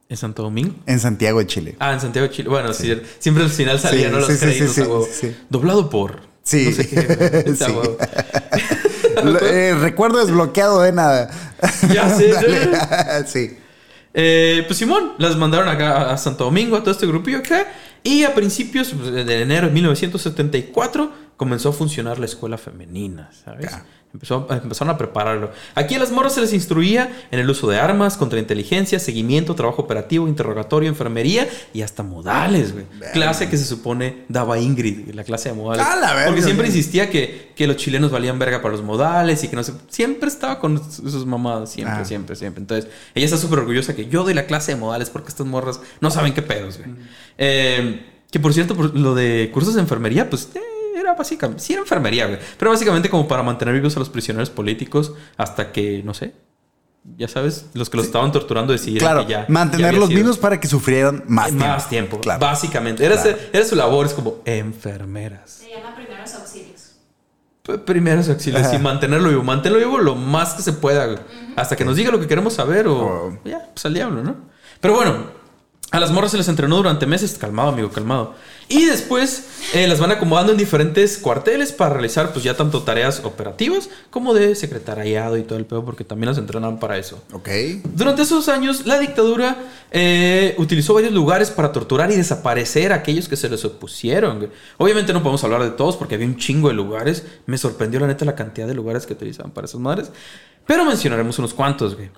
¿En Santo Domingo? En Santiago de Chile. Ah, en Santiago de Chile. Bueno, sí, siempre al final salían Sí, ¿no? los créditos sí, a. Doblado por. Sí. No sé qué. Eh, recuerdo desbloqueado de nada. Ya sé. Sí. Eh, pues Simón, las mandaron acá a Santo Domingo, a todo este grupillo acá. Y a principios pues, de enero de 1974 comenzó a funcionar la escuela femenina, ¿sabes? Empezó, empezaron a prepararlo. Aquí a las morras se les instruía en el uso de armas, contrainteligencia, seguimiento, trabajo operativo, interrogatorio, enfermería y hasta modales, güey. Clase que se supone daba Ingrid, la clase de modales. ¡A la verga! Porque siempre insistía que, que los chilenos valían verga para los modales y que no sé. Siempre estaba con sus mamadas, siempre, Ah. siempre, siempre. Entonces, ella está súper orgullosa que yo doy la clase de modales porque estas morras no saben qué pedos, güey. Eh, que por cierto, por lo de cursos de enfermería, pues eh, era básicamente. Sí, era enfermería, güey. Pero básicamente como para mantener vivos a los prisioneros políticos hasta que, no sé. Ya sabes, los que los estaban torturando decidieron Claro, que ya. ya mantenerlos vivos para que sufrieran más tiempo. Más tiempo, Claro. básicamente. Era, Claro. era su labor, es como enfermeras. Se llama primeros auxilios. Primeros auxilios Ajá. y mantenerlo vivo. Mantenerlo vivo lo más que se pueda, güey. Hasta que nos diga lo que queremos saber o. O- Ya, pues al diablo, ¿no? Pero bueno, a las morras se les entrenó durante meses. Calmado, amigo, calmado. Y después eh, las van acomodando en diferentes cuarteles para realizar, pues ya tanto tareas operativas como de secretariado y todo el pedo, porque también las entrenan para eso. Ok. Durante esos años, la dictadura eh, utilizó varios lugares para torturar y desaparecer a aquellos que se les opusieron. Obviamente no podemos hablar de todos porque había un chingo de lugares. Me sorprendió la neta la cantidad de lugares que utilizaban para esas madres. Pero mencionaremos unos cuantos, güey.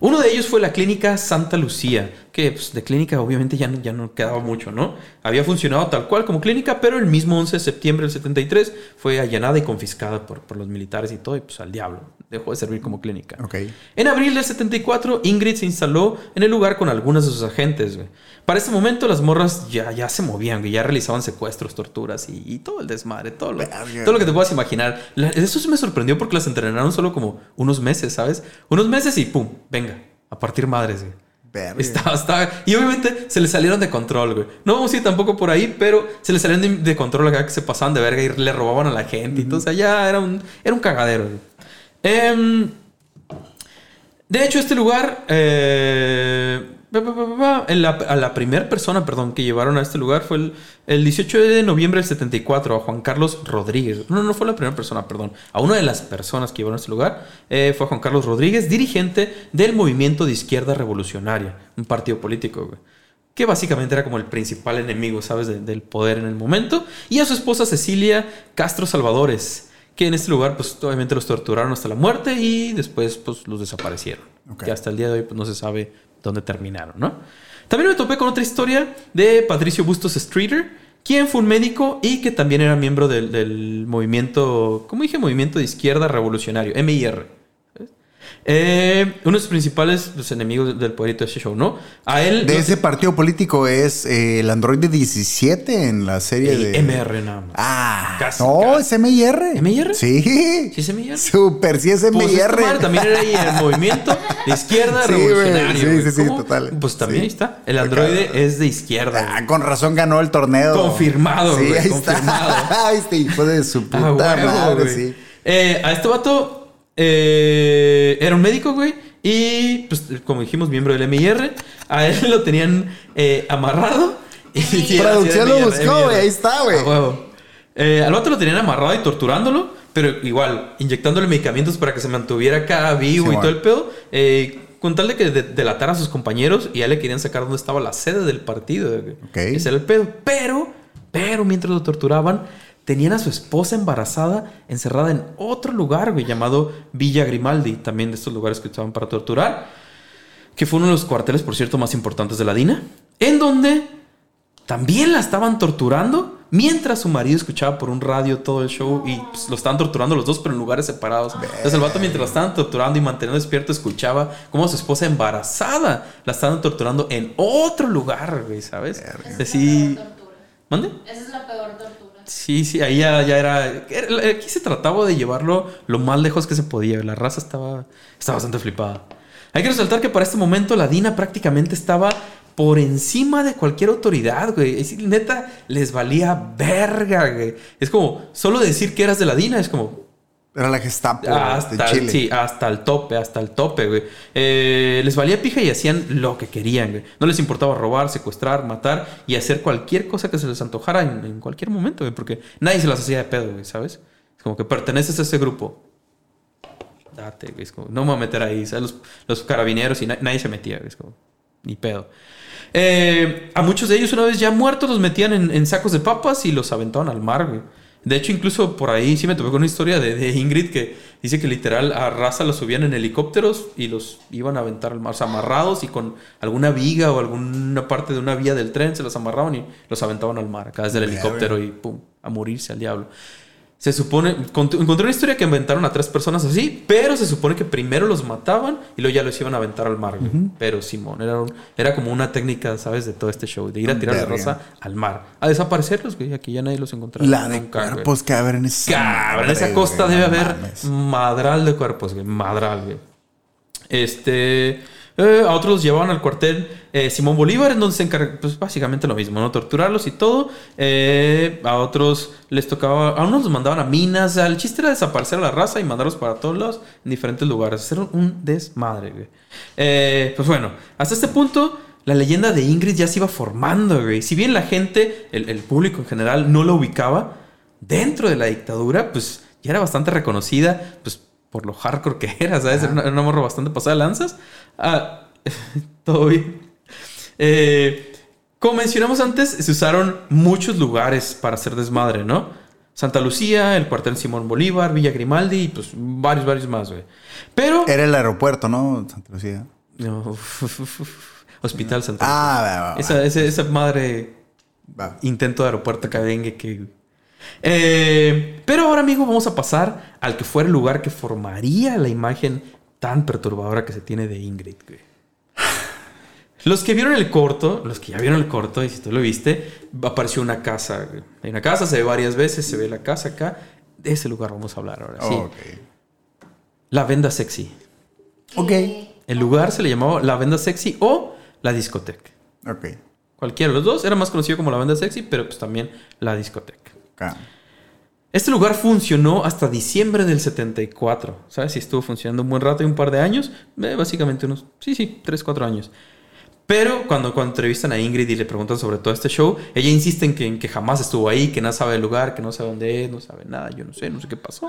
Uno de ellos fue la clínica Santa Lucía, que pues, de clínica obviamente ya no, ya no quedaba mucho, ¿no? Había funcionado tal cual como clínica, pero el mismo 11 de septiembre del 73 fue allanada y confiscada por, por los militares y todo, y pues al diablo. Dejó de servir como clínica. Ok. En abril del 74, Ingrid se instaló en el lugar con algunos de sus agentes. güey. Para ese momento, las morras ya, ya se movían, güey, ya realizaban secuestros, torturas y, y todo el desmadre, todo lo, todo lo que te puedas imaginar. La- eso sí me sorprendió porque las entrenaron solo como unos meses, ¿sabes? Unos meses y pum, venga, a partir madres, güey. Estaba, estaba. Y obviamente se le salieron de control, güey. No vamos a ir tampoco por ahí, pero se le salieron de, de control acá que se pasaban de verga y le robaban a la gente. Entonces allá era un, era un cagadero, güey. Em, de hecho, este lugar. eh, en la- a la primera persona, perdón, que llevaron a este lugar fue el, el 18 de noviembre del 74, a Juan Carlos Rodríguez. No, no fue la primera persona, perdón. A una de las personas que llevaron a este lugar eh, fue a Juan Carlos Rodríguez, dirigente del Movimiento de Izquierda Revolucionaria, un partido político, güey que básicamente era como el principal enemigo, ¿sabes?, de- del poder en el momento, y a su esposa Cecilia Castro Salvadores, que en este lugar, pues obviamente los torturaron hasta la muerte y después, pues los desaparecieron. Que hasta el día de hoy, pues no se sabe dónde terminaron, ¿no? También me topé con otra historia de Patricio Bustos Streeter, quien fue un médico y que también era miembro del, movimiento, ¿cómo dije? Movimiento de Izquierda Revolucionario, MIR. Eh, uno de sus principales los enemigos del poderito de ese show, ¿no? A él. De no- ese partido político es eh, el androide 17 en la serie Eh, de... MR nada más. Ah, Casi, no, casi. es MIR. ¿MIR? Sí. ¿Sí es MIR? Super, sí es Pues MIR. madre también era ahí el movimiento de izquierda Sí, revolucionario. sí, sí, sí, ¿Cómo? total. Pues también Sí. ahí está. El androide es de izquierda. Ah, con razón ganó el torneo. Confirmado, Sí, güey, ahí confirmado. está. Ay, este hijo de su puta Ah, madre, sí. Eh, a este vato eh, era un médico, güey. Y, pues, como dijimos, miembro del MIR. A él lo tenían eh, amarrado. Y, Producción lo buscó, güey, ahí está, güey. Eh, al vato lo tenían amarrado y torturándolo. Pero igual, inyectándole medicamentos para que se mantuviera acá vivo Sí, y todo el pedo. Eh, con tal de que de- delatara a sus compañeros y ya le querían sacar dónde estaba la sede del partido. güey. Ok. Ese era el pedo. Pero, pero mientras lo torturaban, tenían a su esposa embarazada encerrada en otro lugar, güey, llamado Villa Grimaldi, también de estos lugares que usaban para torturar, que fue uno de los cuarteles, por cierto, más importantes de la DINA, en donde también la estaban torturando mientras su marido escuchaba por un radio todo el show y pues, lo estaban torturando los dos, pero en lugares separados. Entonces el vato mientras lo estaban torturando y manteniendo despierto escuchaba cómo su esposa embarazada la estaban torturando en otro lugar, güey, ¿sabes? Así... ¿Mande? Esa es la peor tortura. Sí, sí, ahí ya, ya era, Aquí se trataba de llevarlo lo más lejos que se podía. La raza estaba, estaba bastante flipada. Hay que resaltar que para este momento la DINA prácticamente estaba por encima de cualquier autoridad, güey. Neta, les valía verga, güey. Es como, solo decir que eras de la DINA es como, Era la Gestapo hasta, de Chile. sí, hasta el tope, hasta el tope, güey. Eh, les valía pija y hacían lo que querían, güey. No les importaba robar, secuestrar, matar y hacer cualquier cosa que se les antojara en, en cualquier momento, güey. Porque nadie se las hacía de pedo, güey, ¿sabes? Es como que perteneces a ese grupo. Date, güey. Es como, no me voy a meter ahí. ¿sabes? Los, los carabineros y na- nadie se metía, güey. Es como, ni pedo. Eh, a muchos de ellos, una vez ya muertos, los metían en, en sacos de papas y los aventaban al mar, güey. De hecho, incluso por ahí sí me topé con una historia de, de Ingrid que dice que literal a raza los subían en helicópteros y los iban a aventar al mar, o sea, amarrados y con alguna viga o alguna parte de una vía del tren se los amarraban y los aventaban al mar, acá desde el helicóptero y pum, a morirse al diablo. Se supone, cont- encontré una historia que inventaron a tres personas así, pero se supone que primero los mataban y luego ya los iban a aventar al mar. güey. Pero Simón, era, un- era como una técnica, ¿sabes? De todo este show, de ir a tirar la Verga. raza al mar, a desaparecerlos, güey. Aquí ya nadie los encontraba. La de nunca, güey. cuerpos que haber en esa. Cabrón, en esa costa güey, debe no haber mames. madral de cuerpos, güey. Madral, güey. Este. Eh, a otros los llevaban al cuartel eh, Simón Bolívar, en donde se encargaba, pues básicamente lo mismo, ¿no? Torturarlos y todo. Eh, a otros les tocaba, a unos los mandaban a minas. O sea, el chiste era desaparecer a la raza y mandarlos para todos lados, en diferentes lugares. Hacer un desmadre, güey. Pues bueno, hasta este punto, la leyenda de Ingrid ya se iba formando, güey. Si bien la gente, el, el público en general, no la ubicaba, dentro de la dictadura, pues ya era bastante reconocida, pues por lo hardcore que era, ¿sabes? Era una, era una morra bastante pasada de lanzas. Ah, todo bien. Eh, como mencionamos antes, se usaron muchos lugares para hacer desmadre, ¿no? Santa Lucía, el cuartel Simón Bolívar, Villa Grimaldi y pues varios, varios más, güey. Pero... Era el aeropuerto, ¿no? Santa Lucía. No, Hospital Santa Lucía. Ah, va, va, va. Esa, esa, esa madre intento de aeropuerto cadengue que... Eh, pero ahora, amigo, vamos a pasar al que fue el lugar que formaría la imagen tan perturbadora que se tiene de Ingrid, güey. Los que vieron el corto, los que ya vieron el corto, y si tú lo viste, apareció una casa. güey. Hay una casa, se ve varias veces, se ve la casa acá. De ese lugar vamos a hablar ahora, sí. La venda sexy. Ok. El lugar se le llamaba la venda sexy o la discoteca. Ok. Cualquiera de los dos era más conocido como la venda sexy, pero pues también la discoteca. Este lugar funcionó hasta diciembre del 74. ¿Sabes? Si estuvo funcionando un buen rato y un par de años. eh, básicamente unos, sí, sí, 3, 4 años. Pero cuando, entrevistan a Ingrid y le preguntan sobre todo este show, ella insiste en que, en que jamás estuvo ahí, que no sabe el lugar, que no sabe dónde es, no sabe nada, yo no sé, no sé qué pasó.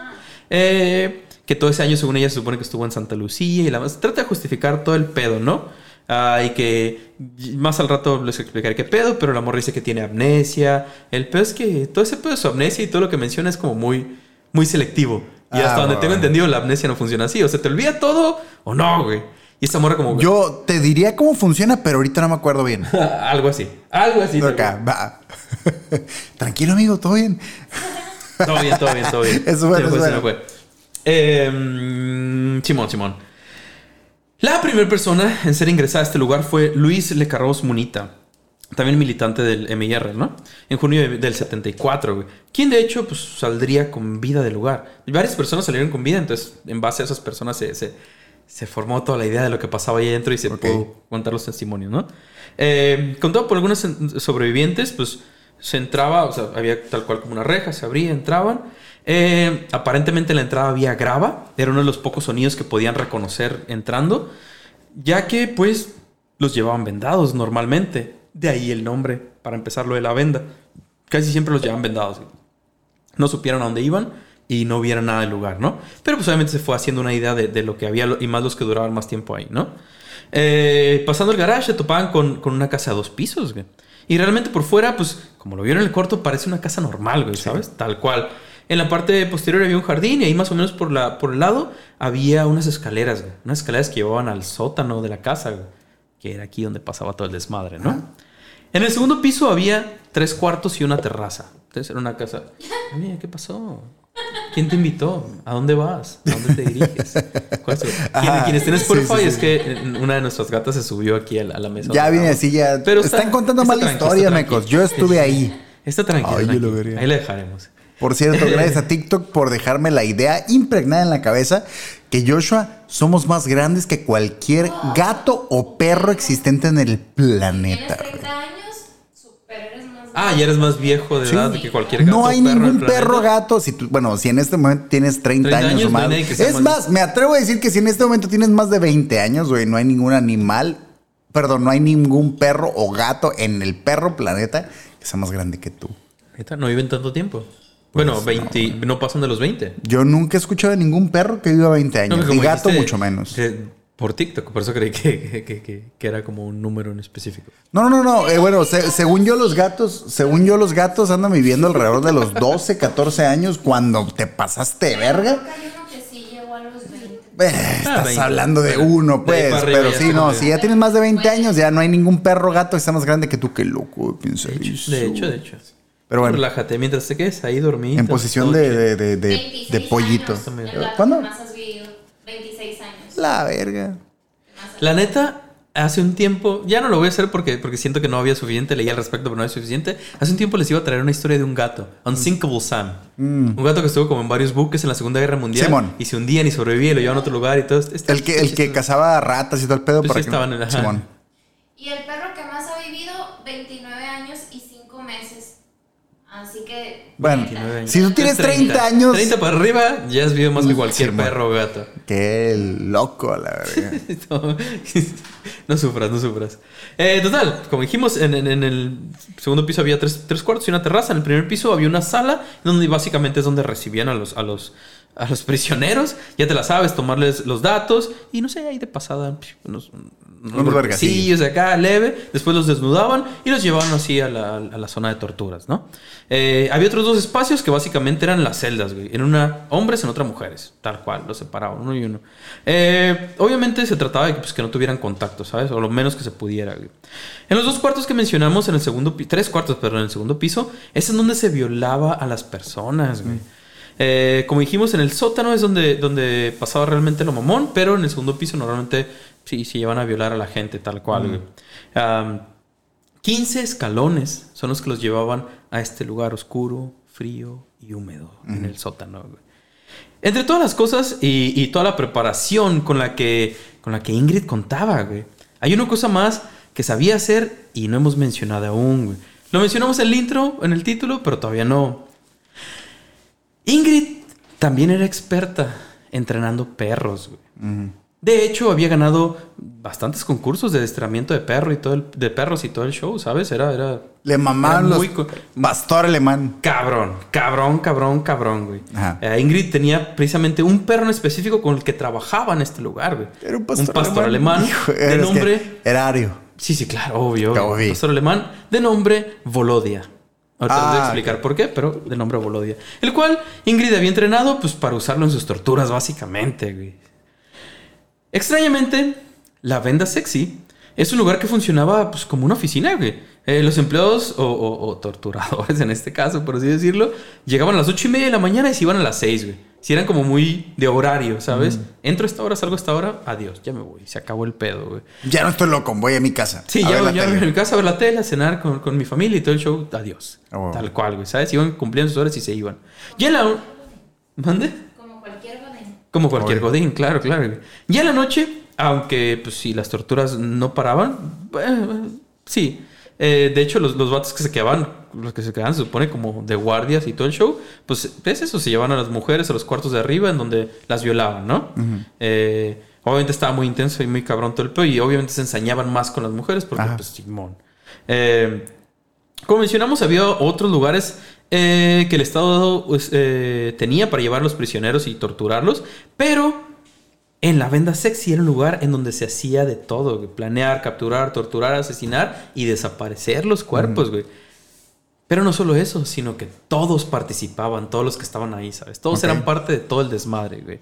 Eh, que todo ese año, según ella, se supone que estuvo en Santa Lucía y la más. Trata de justificar todo el pedo, ¿no? Ah, y que más al rato les explicaré qué pedo, pero la morra dice que tiene amnesia. El pedo es que todo ese pedo de su amnesia y todo lo que menciona es como muy, muy selectivo. Y Ah, hasta donde bueno. tengo entendido, la amnesia no funciona así. O se te olvida todo o no, güey. Y esta morra como... Yo te diría cómo funciona, pero ahorita no me acuerdo bien. algo así. Algo así. Acá, va. Tranquilo, amigo, todo bien. Todo bien, todo bien, todo bien. Eso bueno, Se me fue, bueno. fue. Eh, Simón, Simón. La primera persona en ser ingresada a este lugar fue Luis Lecarros Munita, también militante del MIR, ¿no? En junio de- del 74, güey. Quien de hecho, pues saldría con vida del lugar. Y varias personas salieron con vida, entonces, en base a esas personas se, se, se formó toda la idea de lo que pasaba ahí adentro y se pudo contar los testimonios, ¿no? Eh, contado por algunos en- sobrevivientes, pues se entraba, o sea, había tal cual como una reja, se abría, entraban. Eh, aparentemente en la entrada había grava, era uno de los pocos sonidos que podían reconocer entrando, ya que pues los llevaban vendados normalmente. De ahí el nombre, para empezar lo de la venda. Casi siempre los llevaban vendados. No supieron a dónde iban y no vieron nada del lugar, ¿no? Pero pues obviamente se fue haciendo una idea de, de lo que había y más los que duraban más tiempo ahí, ¿no? Eh, pasando el garage se topaban con, con una casa de dos pisos, güey. Y realmente por fuera, pues como lo vieron en el corto, parece una casa normal, güey, ¿sabes? Tal cual. En la parte posterior había un jardín y ahí más o menos por, la, por el lado había unas escaleras, güey. Unas escaleras que llevaban al sótano de la casa, güey. Que era aquí donde pasaba todo el desmadre, ¿no? En el segundo piso había tres cuartos y una terraza. Entonces era una casa. Mira, ¿qué pasó? ¿Quién te invitó? ¿A dónde vas? ¿A dónde te diriges? ¿Cuál es tu- Quien, Ajá. quienes estén en Sí, Spotify sí, sí. es que una de nuestras gatas se subió aquí a la, a la mesa. Ya viene así, ya. Pero está- Están contando está tranqui, historia, mecos. Yo estuve ahí. Está tranquilo. Ay, yo tranqui. lo vería. Ahí la dejaremos. Por cierto, gracias a TikTok por dejarme la idea impregnada en la cabeza que Joshua somos más grandes que cualquier gato o perro existente en el planeta. Tienes 30 años, super eres más Ah, ya eres más viejo de Sí. edad que cualquier gato. No hay o perro ningún perro planeta. gato. Si tú- bueno, si en este momento tienes 30, 30 años, o más. Es más- más, me atrevo a decir que si en este momento tienes más de 20 años, güey, no hay ningún animal, perdón, no hay ningún perro o gato en el perro planeta que sea más grande que tú. Neta, No viven tanto tiempo. Bueno, 20, no pasan de los 20. Yo nunca he escuchado de ningún perro que viva 20 años. No, y gato dijiste, mucho menos. que por TikTok, por eso creí que, que- que- que- que era como un número en específico. No, no, no. eh, bueno, se- según yo los gatos, según yo los gatos andan viviendo alrededor de los 12, 14 años cuando te pasaste de verga. Creo que hay uno que sí llegó a los 20. Eh, estás 20. hablando de uno, De pues. Pero sí, no, si de- ya tienes más de 20 años, ya no hay ningún perro gato que sea más grande que tú. Qué loco, piensa eso. De hecho, de hecho. Pero bueno, Relájate mientras te quedes ahí dormido. en posición de, de, de, de- 26 de pollito. años, el ¿Cuándo? que más has vivido. 26 años. La verga. La neta, hace un tiempo, ya no lo voy a hacer porque, porque siento que no había suficiente, leí al respecto, pero no había suficiente. Hace un tiempo les iba a traer una historia de un gato, Unsinkable Sam. Un gato que estuvo como en varios buques en la Segunda Guerra Mundial. Mm. Simón. Y se hundían y sobrevivía y lo llevaban a otro lugar y todo. Está- El que, el que está- cazaba ratas y todo el pedo Pues para sí que estaban en la- Simón. Y el perro que más ha vivido, 29 años y 5 meses. Así que. Bueno, 29 años. si tú tienes 30 años- 30 para arriba, ya has vivido más que cualquier perro o gato. Qué loco, la verga. No, no sufras, no sufras. Eh, total, como dijimos, en, en- en el segundo piso había tres, tres cuartos y una terraza. En el primer piso había una sala donde básicamente es donde recibían a los, a los, a los prisioneros. Ya te la sabes, tomarles los datos y no sé, ahí de pasada, unos, unos Unos acá, leve. Después los desnudaban y los llevaban así a la, a la zona de torturas, ¿no? Eh, había otros dos espacios que básicamente eran las celdas, güey. En una hombres, en otra mujeres. Tal cual, los separaban uno y uno. Eh, obviamente se trataba de que, pues, que no tuvieran contacto, ¿sabes? O lo menos que se pudiera, güey. En los dos cuartos que mencionamos, en el segundo piso, tres cuartos, perdón, en el segundo piso, es en donde se violaba a las personas, güey. Eh, como dijimos, en el sótano es donde, donde pasaba realmente lo mamón, pero en el segundo piso normalmente sí se llevan a violar a la gente tal cual. Am, 15 escalones son los que los llevaban a este lugar oscuro, frío y húmedo en el sótano. Entre todas las cosas y, y toda la preparación con la que, con la que Ingrid contaba, güey. Hay una cosa más que sabía hacer y no hemos mencionado aún, güey. Lo mencionamos en el intro, en el título, pero todavía no. Ingrid también era experta entrenando perros, güey. De hecho, había ganado bastantes concursos de adiestramiento de perro y todo el- de perros y todo el show, ¿sabes? Era, era Le mamaban los muy pastor alemán. Cabrón, cabrón, cabrón, cabrón, güey. Ajá. Eh, Ingrid tenía precisamente un perro en específico con el que trabajaba en este lugar, güey. Era un pastor, alemán, Hijo, de nombre. que Era ario. Sí, sí, claro, obvio. Obvio. Un pastor alemán de nombre Volodia. Ahorita les voy a Ah, explicar por qué, pero de nombre Volodia. El cual Ingrid había entrenado pues para usarlo en sus torturas, básicamente, güey. Extrañamente, la venda sexy es un lugar que funcionaba pues, como una oficina, güey. Eh, los empleados o, o- o torturadores, en este caso, por así decirlo, llegaban a las ocho y media de la mañana y se iban a las 6, güey. Si eran como muy de horario, ¿sabes? Entro a esta hora, salgo a esta hora, adiós, ya me voy. Se acabó el pedo, güey. Ya no estoy loco, voy a mi casa. Sí, a ya, voy a mi casa a ver la tele, a cenar con, con mi familia y todo el show, adiós. Ah. Tal cual, güey, ¿sabes? Iban cumpliendo sus horas y se iban. Y en la... ¿Mande? Como cualquier godín. Como cualquier godín, claro, claro. güey. Y en la noche, aunque pues sí, las torturas no paraban, eh, sí. Eh, de hecho, los, los vatos que se quedaban, los que se quedaban, se supone como de guardias y todo el show, pues es eso, se llevaban a las mujeres a los cuartos de arriba en donde las violaban, ¿no? Eh, obviamente estaba muy intenso y muy cabrón todo el pedo y obviamente se ensañaban más con las mujeres porque Ajá. pues Simón. Eh, como mencionamos, había otros lugares eh, que el Estado pues, tenía para llevar a los prisioneros y torturarlos, pero en la venda sexy era un lugar en donde se hacía de todo, güey. Planear, capturar, torturar, asesinar y desaparecer los cuerpos, güey. Pero no solo eso, sino que todos participaban, todos los que estaban ahí, ¿sabes? Todos eran parte de todo el desmadre, güey.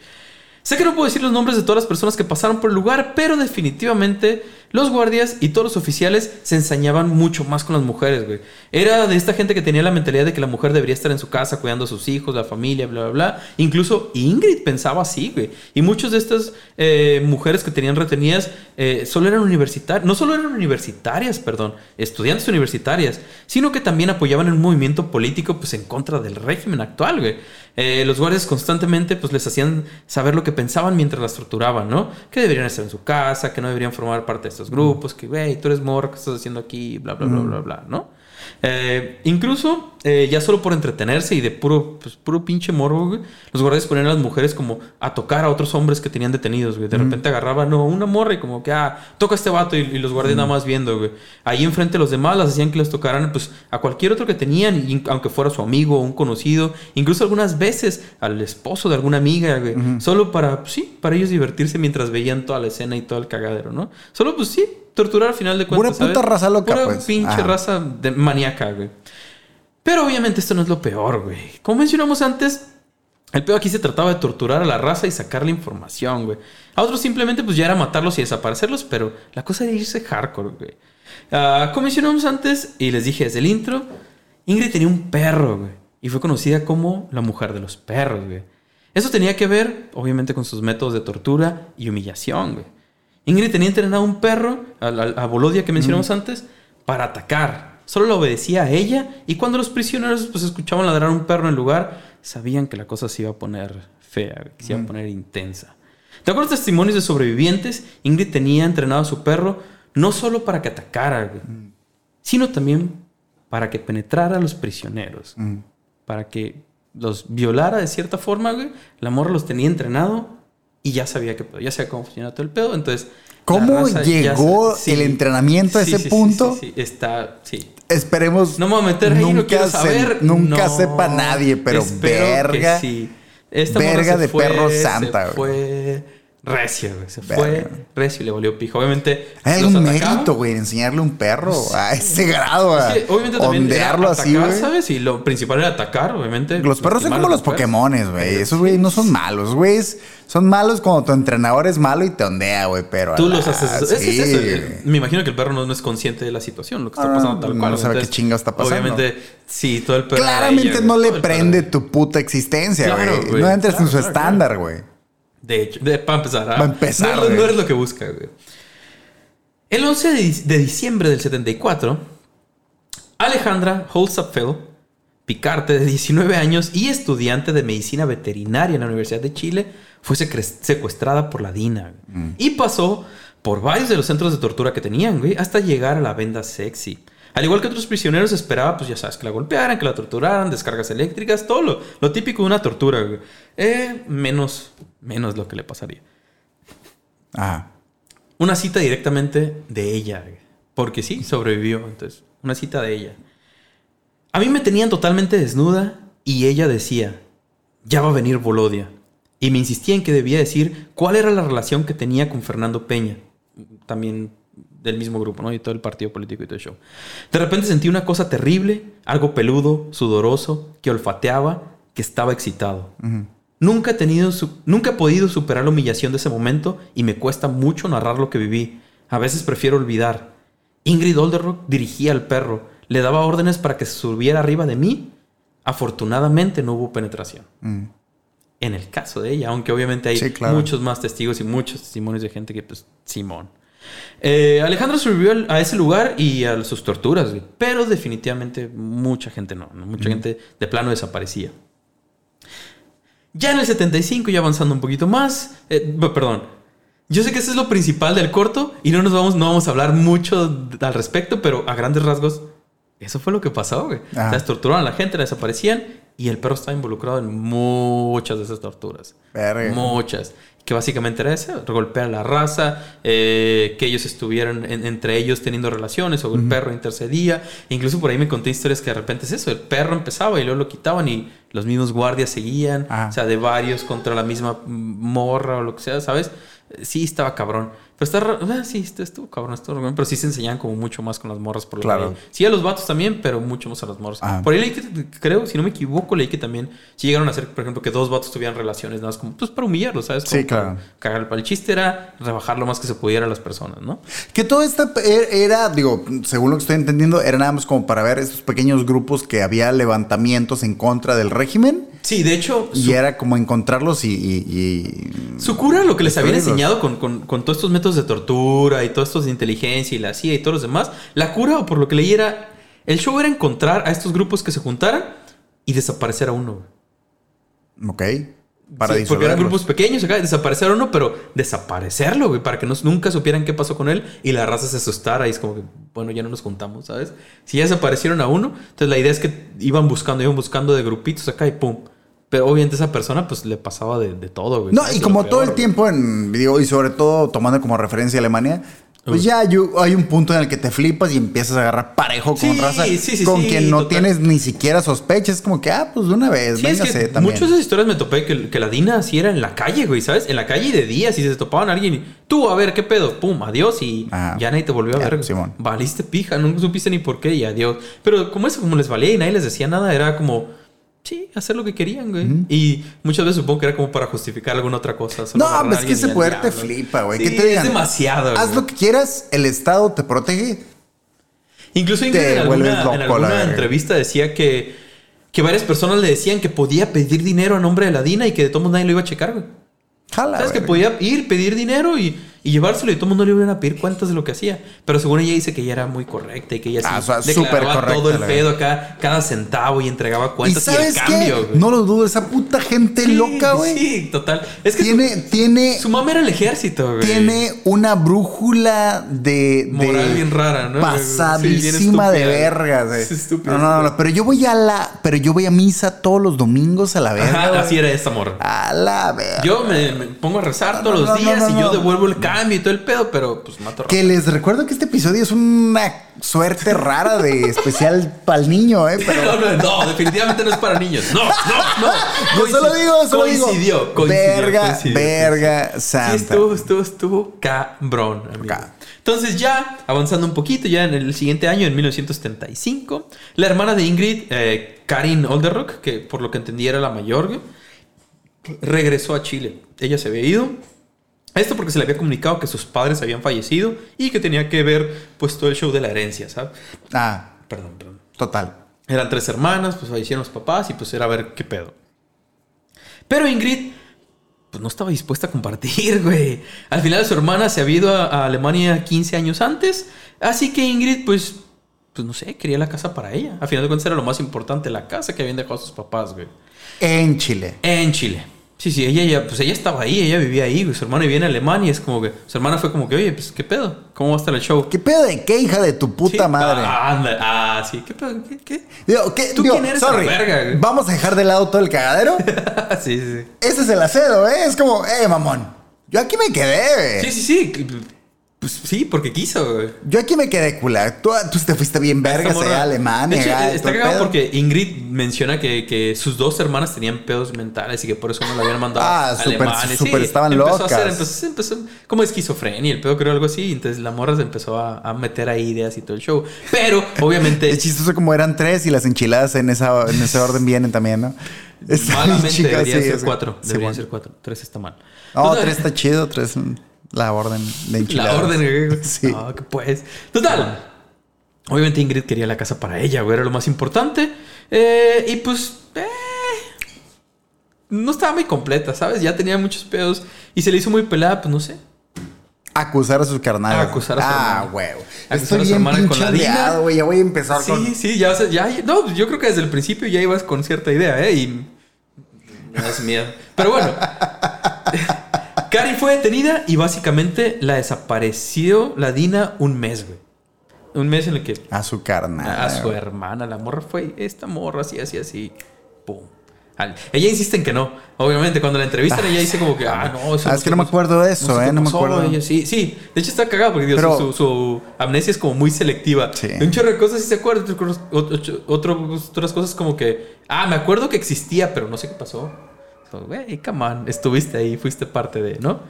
Sé que no puedo decir los nombres de todas las personas que pasaron por el lugar, pero definitivamente los guardias y todos los oficiales se ensañaban mucho más con las mujeres, güey. Era de esta gente que tenía la mentalidad de que la mujer debería estar en su casa cuidando a sus hijos, la familia, bla, bla, bla. Incluso Ingrid pensaba así, güey. Y muchas de estas eh, mujeres que tenían retenidas eh, solo eran universitarias, no solo eran universitarias, perdón, estudiantes universitarias, sino que también apoyaban un movimiento político pues en contra del régimen actual, güey. Eh, los guardias constantemente pues les hacían saber lo que pensaban mientras las torturaban, ¿no? Que deberían estar en su casa, que no deberían formar parte de estos grupos, que, güey, tú eres morro, ¿qué estás haciendo aquí? Bla, bla, bla, bla, bla, ¿no? Eh, incluso, eh, ya solo por entretenerse y de puro, pues, puro pinche morbo, güey, los guardias ponían a las mujeres como a tocar a otros hombres que tenían detenidos, güey. De repente agarraban, no, una morra y como que, ah, toca a este vato y, y los guardias nada más viendo, güey. Ahí enfrente de los demás las hacían que les tocaran, pues, a cualquier otro que tenían, y- aunque fuera su amigo o un conocido, incluso algunas veces al esposo de alguna amiga, güey. Solo para, pues, sí, para ellos divertirse mientras veían toda la escena y todo el cagadero, ¿no? Solo, pues, sí, torturar al final de cuentas. puta raza loca, Pura pues. pinche Ajá. raza de maníaca, güey. Pero obviamente esto no es lo peor, güey. Como mencionamos antes, el peor aquí se trataba de torturar a la raza y sacarle información, güey. A otros simplemente pues ya era matarlos y desaparecerlos, pero la cosa era irse hardcore, güey. Ah, como mencionamos antes y les dije desde el intro, Ingrid tenía un perro, güey. Y fue conocida como la mujer de los perros, güey. Eso tenía que ver, obviamente, con sus métodos de tortura y humillación, güey. Ingrid tenía entrenado un perro, a, a- a Volodia que mencionamos antes, para atacar. Solo le obedecía a ella y cuando los prisioneros pues, escuchaban ladrar a un perro en el lugar, sabían que la cosa se iba a poner fea, que se iba a poner intensa. De acuerdo a testimonios de sobrevivientes, Ingrid tenía entrenado a su perro no solo para que atacara, güey, sino también para que penetrara a los prisioneros, Mm. para que los violara de cierta forma, güey. La morra los tenía entrenado y ya sabía que ya sabía cómo funcionaba todo el pedo, entonces ¿Cómo llegó el entrenamiento a ese sí, punto? Sí, está, sí. Esperemos. No me voy a meter ahí, no quiero se- saber. nunca No, sepa nadie, pero que verga. sí. Esta verga se de fue, perro se santa, güey. Fue güey. Se Verga. fue recio y le volvió pijo. Obviamente. Hay algún mérito, güey, en enseñarle a un perro a ese grado, a Es que obviamente también ondearlo así, atacar, güey. ¿sabes? Y lo principal era atacar, obviamente. Los perros son como los. Pokémones, güey. Esos güey no son malos, güey. Son malos cuando tu entrenador es malo y te ondea, güey. Pero Tú la- los haces. es- sí. es eso. eh, Me imagino que el perro no, no es consciente de la situación, lo que está Ah, pasando tal no cual. sabe qué chingo está pasando. Obviamente, sí, todo el perro. Claramente ella, no le prende tu puta existencia, güey. No entres en su claro, estándar, güey. De hecho, de, para empezar. ah, Va a empezar, No, no güey. es lo que busca, güey. El 11 de, di- de diciembre del 74, Alejandra Holzapfel, picarte de 19 años y estudiante de medicina veterinaria en la Universidad de Chile, fue secuestrada por la DINA. güey. Y pasó por varios de los centros de tortura que tenían, güey, hasta llegar a la venda sexy. Al igual que otros prisioneros, esperaba, pues ya sabes, que la golpearan, que la torturaran, descargas eléctricas, todo lo, lo típico de una tortura, güey. Eh, menos, menos lo que le pasaría. Ajá. Una cita directamente de ella, güey. porque sí, sobrevivió. Entonces, una cita de ella. A mí me tenían totalmente desnuda y ella decía, ya va a venir Volodia. Y me insistía en que debía decir cuál era la relación que tenía con Fernando Peña. También del mismo grupo, ¿no? Y todo el partido político y todo el show. De repente sentí una cosa terrible, algo peludo, sudoroso, que olfateaba, que estaba excitado. Nunca he tenido nunca he podido superar la humillación de ese momento y me cuesta mucho narrar lo que viví. A veces prefiero olvidar. Ingrid Olderock dirigía al perro, le daba órdenes para que se subiera arriba de mí. Afortunadamente no hubo penetración. Mm. en el caso de ella, aunque obviamente hay Sí, claro. muchos más testigos y muchos testimonios de gente que, pues, Simón. Eh, Alejandro sobrevivió a ese lugar y a sus torturas, güey. pero definitivamente mucha gente no, ¿no? mucha gente de plano desaparecía. Ya en el 75, ya avanzando un poquito más, eh, perdón, yo sé que eso es lo principal del corto y no nos vamos, no vamos a hablar mucho al respecto, pero a grandes rasgos, eso fue lo que pasó, güey. Ajá. O sea, torturaron a la gente, la desaparecían y el perro estaba involucrado en muchas de esas torturas. Verga. Muchas. Que básicamente era eso, golpear a la raza, eh, que ellos estuvieran en- entre ellos teniendo relaciones, o el perro intercedía. Incluso por ahí me conté historias que de repente es eso, el perro empezaba y luego lo quitaban y los mismos guardias seguían. Ajá. O sea, de varios contra la misma morra o lo que sea, ¿sabes? Sí, estaba cabrón. Pero está ra- ah, sí, estuvo, cabrón, estuvo cabrón, Pero sí se enseñaban como mucho más con las morras por la Claro. Sí, a los vatos también, pero mucho más a las morras. Ajá. Por ahí leí que, creo, si no me equivoco, leí que también sí llegaron a hacer, por ejemplo, que dos vatos tuvieran relaciones, nada más como, pues para humillarlos, ¿sabes? Como Sí, claro. para Cagar el chiste era rebajar lo más que se pudiera a las personas, ¿no? Que todo esto e- era, digo, según lo que estoy entendiendo, era nada más como para ver estos pequeños grupos que había levantamientos en contra del régimen. Sí, de hecho, Y era como encontrarlos y. y- y- Su cura, lo que les habían enseñado con, con- con todos estos métodos de tortura y todos estos de inteligencia y la CIA y todos los demás, la cura, o por lo que leí, era. El show era encontrar a estos grupos que se juntaran y desaparecer a uno. Ok. Para Sí, porque eran grupos pequeños acá, desaparecer a uno, pero desaparecerlo, güey, para que nos, nunca supieran qué pasó con él y la raza se asustara y es como que, bueno, ya no nos juntamos, ¿sabes? Si ya desaparecieron a uno, entonces la idea es que iban buscando, iban buscando de grupitos acá y pum. Pero obviamente esa persona, pues le pasaba de, de todo, güey. No, y como todo el güey. tiempo en digo, y sobre todo tomando como referencia a Alemania, pues ya hay, un punto en el que te flipas y empiezas a agarrar parejo con Sí, raza sí, sí, con quien no total. tienes ni siquiera sospechas. Es como que, ah, pues de una vez, Sí, es véngase que también. muchas de esas historias me topé que, que la Dina así era en la calle, güey, ¿sabes? En la calle de día, si se topaban a alguien y tú, a ver, ¿qué pedo? Pum, adiós y Ajá. ya nadie te volvió a Ya, ver. Simón. Valiste pija, no supiste ni por qué y adiós. Pero como eso, como les valía y nadie les decía nada, era como, sí, hacer lo que querían, güey. Y muchas veces supongo que era como para justificar alguna otra cosa. solo No, pues es que ese poder te flipa, güey. Sí, ¿Qué te digan? Es demasiado, Haz güey. lo que quieras, el Estado te protege. Incluso Te en alguna, loco, entrevista decía que, que varias personas le decían que podía pedir dinero a nombre de la Dina y que de todos modos nadie lo iba a checar, güey. Jala. ¿Sabes? Que podía ir, pedir dinero y, y llevárselo y todo el mundo le iban a pedir cuentas de lo que hacía. Pero según ella dice que ella era muy correcta y que ella sí Ah, o sea, declaraba súper correcta, todo el pedo acá, cada centavo y entregaba ¿Y cuentas y, el cambio, güey. No lo dudo, esa puta gente Sí, loca, güey. Sí, total. Es que Tiene, tiene, su, su mamá era el ejército, güey. tiene una brújula de, de Moral bien rara, ¿no? Pasadísima Sí, de estúpida. verga, güey. Es estúpida, No, no, no, pero yo voy a la, pero yo voy a misa todos los domingos a la verga. Ajá, así era esta morra. A la verga. Yo me, me pongo a rezar todos no, los días y yo devuelvo el cambio y todo el pedo, pero pues mato Que les recuerdo que este episodio es una suerte rara de especial para el niño, ¿eh? Pero No, no, no, definitivamente no es para niños. No, no, no. yo solo digo, solo digo. coincidió, coincidió, verga, coincidió, verga, Sí, santa. estuvo, estuvo, estuvo cabrón, amigo. Acá. Entonces ya, avanzando un poquito, ya en el siguiente año, en 1975, la hermana de Ingrid, eh, Karin Olderrock, que por lo que entendí era la mayor, regresó a Chile. Ella se había ido. Esto porque se le había comunicado que sus padres habían fallecido y que tenía que ver pues todo el show de la herencia, ¿sabes? Ah, Perdón, perdón. total. Eran tres hermanas, pues fallecieron los papás y pues era a ver qué pedo. Pero Ingrid, pues no estaba dispuesta a compartir, güey. Al final su hermana se había ido a, a Alemania 15 años antes, así que Ingrid, pues, pues no sé, quería la casa para ella. Al final de cuentas era lo más importante, la casa que habían dejado sus papás, güey. En Chile. En Chile. Sí, sí, ella ya, pues ella estaba ahí, ella vivía ahí. Su hermana vivía en Alemania y es como que, su hermana fue como que, oye, pues, ¿qué pedo? ¿Cómo va a estar el show? ¿Qué pedo de qué, hija de tu puta Sí, madre? Ah, anda, ah, sí, ¿qué pedo? ¿Qué? ¿Qué? Digo, ¿qué? ¿Tú Digo, quién eres sorry, verga, güey? Vamos a dejar de lado todo el cagadero. sí, sí, sí. Ese es el acedo, ¿eh? Es como, eh, mamón. Yo aquí me quedé, Sí, güey. sí, sí. Pues sí, porque quiso, güey. Yo aquí me quedé cula. Tú, tú te fuiste bien verga, sea Alemania. De hecho, está cagado porque Ingrid menciona que, que sus dos hermanas tenían pedos mentales y que por eso no la habían mandado Ah, a súper- Alemania. súper estaban empezó locas. A hacer, empezó, empezó como esquizofrenia, el pedo creo algo así. Entonces la morra se empezó a, a meter ahí ideas y todo el show. Pero, obviamente, Es chistoso como eran tres y las enchiladas en, esa, en ese orden vienen también, ¿no? Malamente deberían sí, ser sí. cuatro. Sí, Deberían bueno. ser cuatro. Tres está mal. No, Entonces, tres está chido, tres mm, la orden de enchiladas. La orden, güey. Sí. No, que pues. Total. Obviamente Ingrid quería la casa para ella, güey. Era lo más importante. Eh, y pues. eh, no estaba muy completa, ¿sabes? Ya tenía muchos pedos y se le hizo muy pelada, pues no sé. Acusar a sus carnales. Acusar a su Ah, hermana. huevo. Acusar Estoy a su bien hermana con la Dina. güey. Ya voy a empezar con... Sí, sí, ya, ya, no, yo creo que desde el principio ya ibas con cierta idea, ¿eh? Y me das miedo. Pero bueno, Cari fue detenida y básicamente la desapareció la Dina un mes, güey. Un mes en el que A su carnal. a su güey. hermana, la morra fue esta morra, así, así, así. Pum. Al- Ella insiste en que no. Obviamente, cuando la entrevistan, ella dice como que, ah, no, eso Ah, es que no me acuerdo de eso, sé ¿eh? No me acuerdo. Ella, sí, sí. De hecho, está cagado porque Dios, Pero- su, su amnesia es como muy selectiva. Sí. De un chorro de cosas sí se acuerda. Otro- otro- otras cosas como que, ah, me acuerdo que existía, pero no sé qué pasó. So, Güey, come on, estuviste ahí, fuiste parte de, ¿no?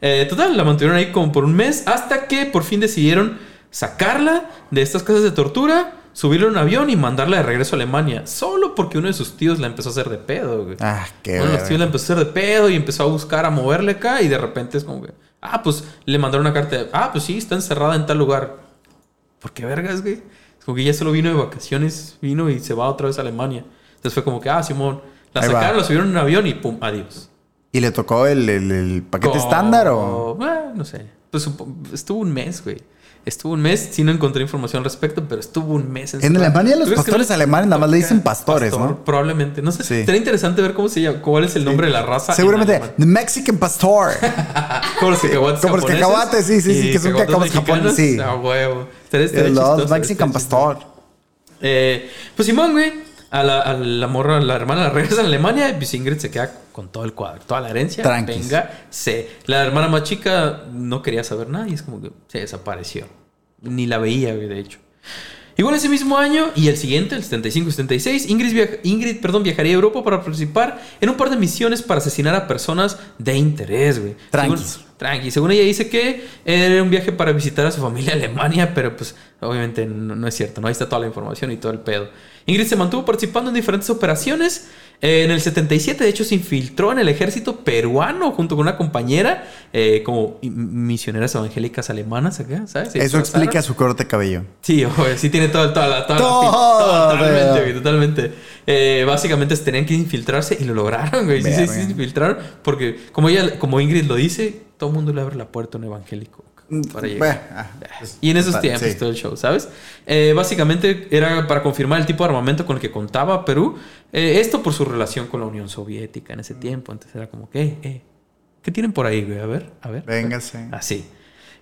Eh, total, la mantuvieron ahí como por un mes hasta que por fin decidieron sacarla de estas casas de tortura, subirla a un avión y mandarla de regreso a Alemania. Solo porque uno de sus tíos la empezó a hacer de pedo, güey. Ah, qué Uno de los tíos la empezó a hacer de pedo y empezó a buscar, a moverle acá y de repente es como que, ah, pues le mandaron una carta de, ah, pues sí, está encerrada en tal lugar. ¿Por qué vergas, güey? Es como que ya solo vino de vacaciones, vino y se va otra vez a Alemania. Entonces fue como que, ah, Simón, la Ahí va. sacaron, la subieron en un avión y pum, adiós. ¿Y le tocó el, el- el paquete estándar o...? Eh, no sé. Pues estuvo un mes, güey. Estuvo un mes, sí no encontré información al respecto, pero estuvo un mes. En encerrada. Alemania los ¿Tú crees que pastores alemanes nada más le dicen pastores, Pastor, ¿no? Probablemente. No sé. Sí. Sería interesante ver cómo se llama, cuál es el nombre de la raza. en Seguramente. The Mexican Pastor. Como los cacahuates como los japoneses cacahuates, sí, sí, sí, que son cacahuates japoneses, sí. Ah, huevo. Los Mexican. Pastor. Eh, pues Simón, güey. A la, a la morra, la hermana la regresa a Alemania y Ingrid se queda con todo el cuadro, toda la herencia. Tranquis. Venga, se. La hermana más chica no quería saber nada y es como que se desapareció. Ni la veía, de hecho. Igual ese mismo año y el siguiente, el 75 y 76, Ingrid, viaja- Ingrid perdón, viajaría a Europa para participar en un par de misiones para asesinar a personas de interés, güey. Tranquis. Según- Tranqui. Según ella dice que era un viaje para visitar a su familia en Alemania, pero pues obviamente no, no es cierto, ¿no? Ahí está toda la información y todo el pedo. Ingrid se mantuvo participando en diferentes operaciones. En el 77, de hecho, se infiltró en el ejército peruano junto con una compañera eh, como misioneras evangélicas alemanas acá, ¿sabes? Se Eso explica su corte de cabello. Sí, ojo, sí tiene todo, toda la... Toda la- Todo, totalmente, totalmente. Eh, básicamente tenían que infiltrarse y lo lograron, güey. Sí, sí, sí, se infiltraron. Porque como ella, como Ingrid lo dice, todo el mundo le abre la puerta a un evangélico. Para llegar. Bueno, ah, Y en esos tiempos, sí. todo el show, ¿sabes? Eh, básicamente era para confirmar el tipo de armamento con el que contaba Perú. Eh, esto por su relación con la Unión Soviética en ese tiempo. Entonces era como que, eh, eh, ¿qué tienen por ahí, güey? A ver, a ver. Véngase. Así.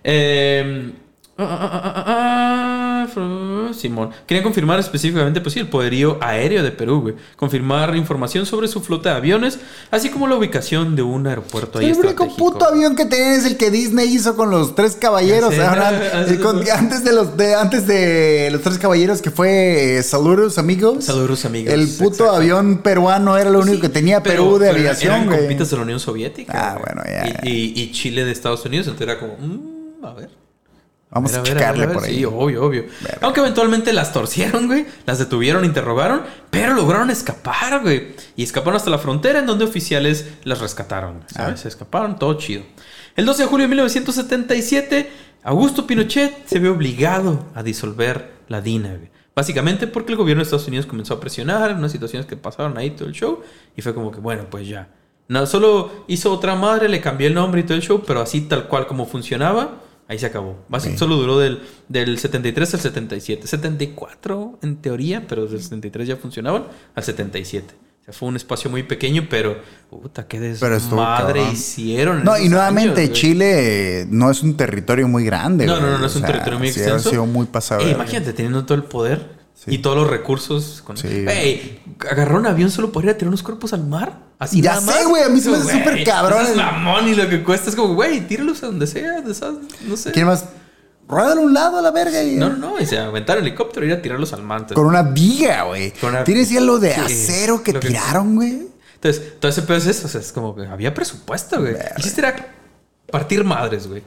Eh, ah, ah, ah, ah, ah, Simón. Quería confirmar específicamente, pues sí, el poderío aéreo de Perú, güey. Confirmar información sobre su flota de aviones, así como la ubicación de un aeropuerto ahí El único puto avión que tienen es el que Disney hizo con los tres caballeros. Sé, ahora, con- antes de los de, antes de los tres caballeros que fue eh, Saludos amigos. Saludos, amigos. El puto Exacto. avión peruano era lo único Sí, que tenía pero- Perú de pero aviación, Eran compitas de la Unión Soviética. Ah, güey. bueno, ya, Y, y- y Chile de Estados Unidos, entonces era como, mm, a ver. Vamos a, ver, ver, checarle ver, ver. por ahí. Sí, obvio, obvio. Verga. Aunque eventualmente las torcieron, güey. Las detuvieron, interrogaron, pero lograron escapar, güey. Y escaparon hasta la frontera en donde oficiales las rescataron, ¿sabes? Ah. Se escaparon, todo chido. El 12 de julio de 1977, Augusto Pinochet se ve obligado a disolver la DINA, güey. Básicamente porque el gobierno de Estados Unidos comenzó a presionar en unas situaciones que pasaron ahí todo el show. Y fue como que, bueno, pues ya. No, solo hizo otra madre, le cambió el nombre y todo el show, pero así tal cual como funcionaba, ahí se acabó. Básicamente solo duró del, del 73 al 77. 74 en teoría, pero del 73 ya funcionaban al 77. O sea, fue un espacio muy pequeño, pero puta, qué desmadre hicieron. No, y nuevamente, años. Chile eh, no es un territorio muy grande. No, no, no, no es un sea, territorio muy sí ha extenso. sido muy pasado. Eh, imagínate, teniendo todo el poder Sí. y todos los recursos. Con... Sí. Ey, agarró un avión solo para ir a tirar unos cuerpos al mar. Así Ya nada sé, güey, a mí se me hace súper cabrón. Es mamón y lo que cuesta es como, güey, tíralos a donde sea. no sé. ¿Quién más? Ruédalo a un lado a la verga y. No, no, no. Y se aventar el helicóptero y ir a tirarlos al mar. Con una viga, güey. Una- ¿Tienes ya lo de acero que que- tiraron, güey? Entonces, todo ese pedo es eso. O sea, es como que había presupuesto, güey. Y chiste era partir madres, güey.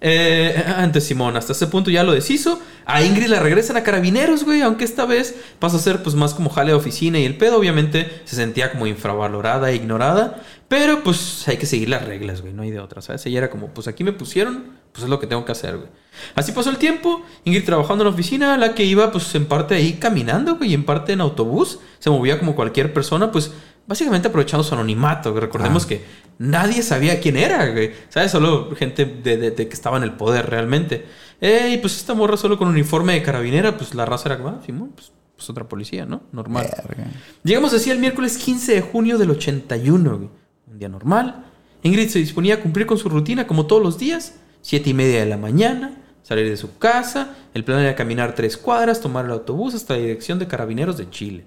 Eh, antes Simón, hasta ese punto ya lo deshizo. A Ingrid la regresan a carabineros, güey. Aunque esta vez pasó a ser pues más como jale de oficina y el pedo, obviamente, se sentía como infravalorada e ignorada. Pero pues hay que seguir las reglas, güey. No hay de otra, ¿sabes? Ella era como, pues aquí me pusieron, pues es lo que tengo que hacer, güey. Así pasó el tiempo. Ingrid trabajando en la oficina, la que iba pues en parte ahí caminando, güey, y en parte en autobús. Se movía como cualquier persona, pues básicamente aprovechando su anonimato. Recordemos que nadie sabía quién era, güey. ¿Sabes? Solo gente de, de- de que estaba en el poder realmente. Eh, y pues esta morra solo con uniforme de carabinera, pues la raza era como, ah, Simón, pues, pues otra policía, ¿no? Normal. Verga. Llegamos así al miércoles 15 de junio del 81, güey. Un día normal. Ingrid se disponía a cumplir con su rutina como todos los días. Siete y media de la mañana, salir de su casa. El plan era caminar tres cuadras, tomar el autobús hasta la dirección de Carabineros de Chile.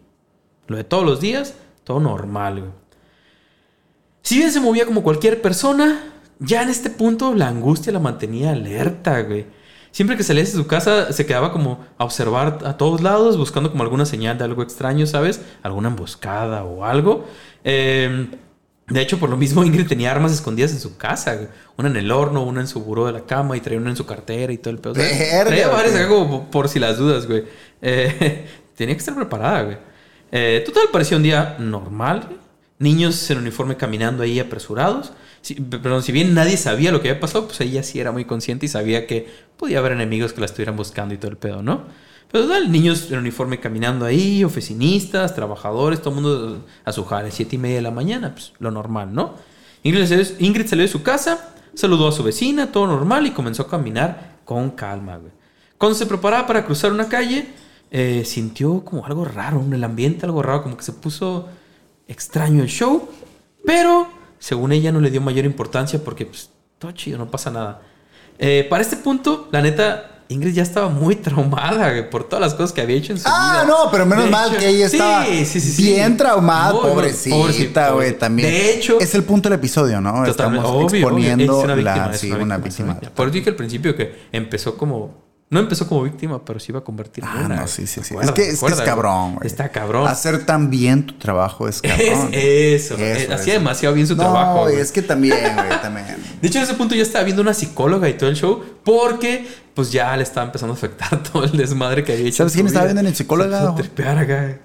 Lo de todos los días, todo normal, güey. Si bien se movía como cualquier persona, ya en este punto la angustia la mantenía alerta, güey. Siempre que salía de su casa se quedaba como a observar a todos lados, buscando como alguna señal de algo extraño, ¿sabes? Alguna emboscada o algo. Eh, de hecho, por lo mismo Ingrid tenía armas escondidas en su casa. güey. Una en el horno, una en su buró de la cama y traía una en su cartera y todo el pedo. Traía varias acá como por si las dudas, güey. Eh, tenía que estar preparada, güey. Eh, total, parecía un día normal. Niños en uniforme caminando ahí apresurados. Perdón, si bien nadie sabía lo que había pasado, pues ella sí era muy consciente y sabía que podía haber enemigos que la estuvieran buscando y todo el pedo, ¿no? Pero total, niños en uniforme caminando ahí, oficinistas, trabajadores, todo el mundo a su jale, siete y media de la mañana, pues lo normal, ¿no? Ingrid salió, Ingrid salió de su casa, saludó a su vecina, todo normal y comenzó a caminar con calma, güey. Cuando se preparaba para cruzar una calle, eh, sintió como algo raro, en el ambiente algo raro, como que se puso extraño el show, pero según ella no le dio mayor importancia porque pues todo chido, no pasa nada. Eh, para este punto, la neta, Ingrid ya estaba muy traumada por todas las cosas que había hecho en su vida. Ah, no, pero menos De mal hecho, que ella estaba sí, sí, sí. bien traumada, pobrecita, güey, también. De hecho, es el punto del episodio, ¿no? Totalmente. Estamos Obvio, obvio. exponiendo Es una víctima, la, es sí, una víctima. Por eso dije al principio que empezó como. No empezó como víctima, pero se iba a convertir en Ah, una. no, sí, sí, sí. Es que, es, que es cabrón, güey. Está cabrón. Hacer tan bien tu trabajo es Es cabrón. eso. eh, Eso, hacía demasiado bien su no, trabajo. güey. es que también, güey, también. De hecho, en ese punto ya estaba viendo una psicóloga y todo el show porque pues ya le estaba empezando a afectar todo el desmadre que había hecho. ¿Sabes quién estaba viendo en el psicóloga? Acá.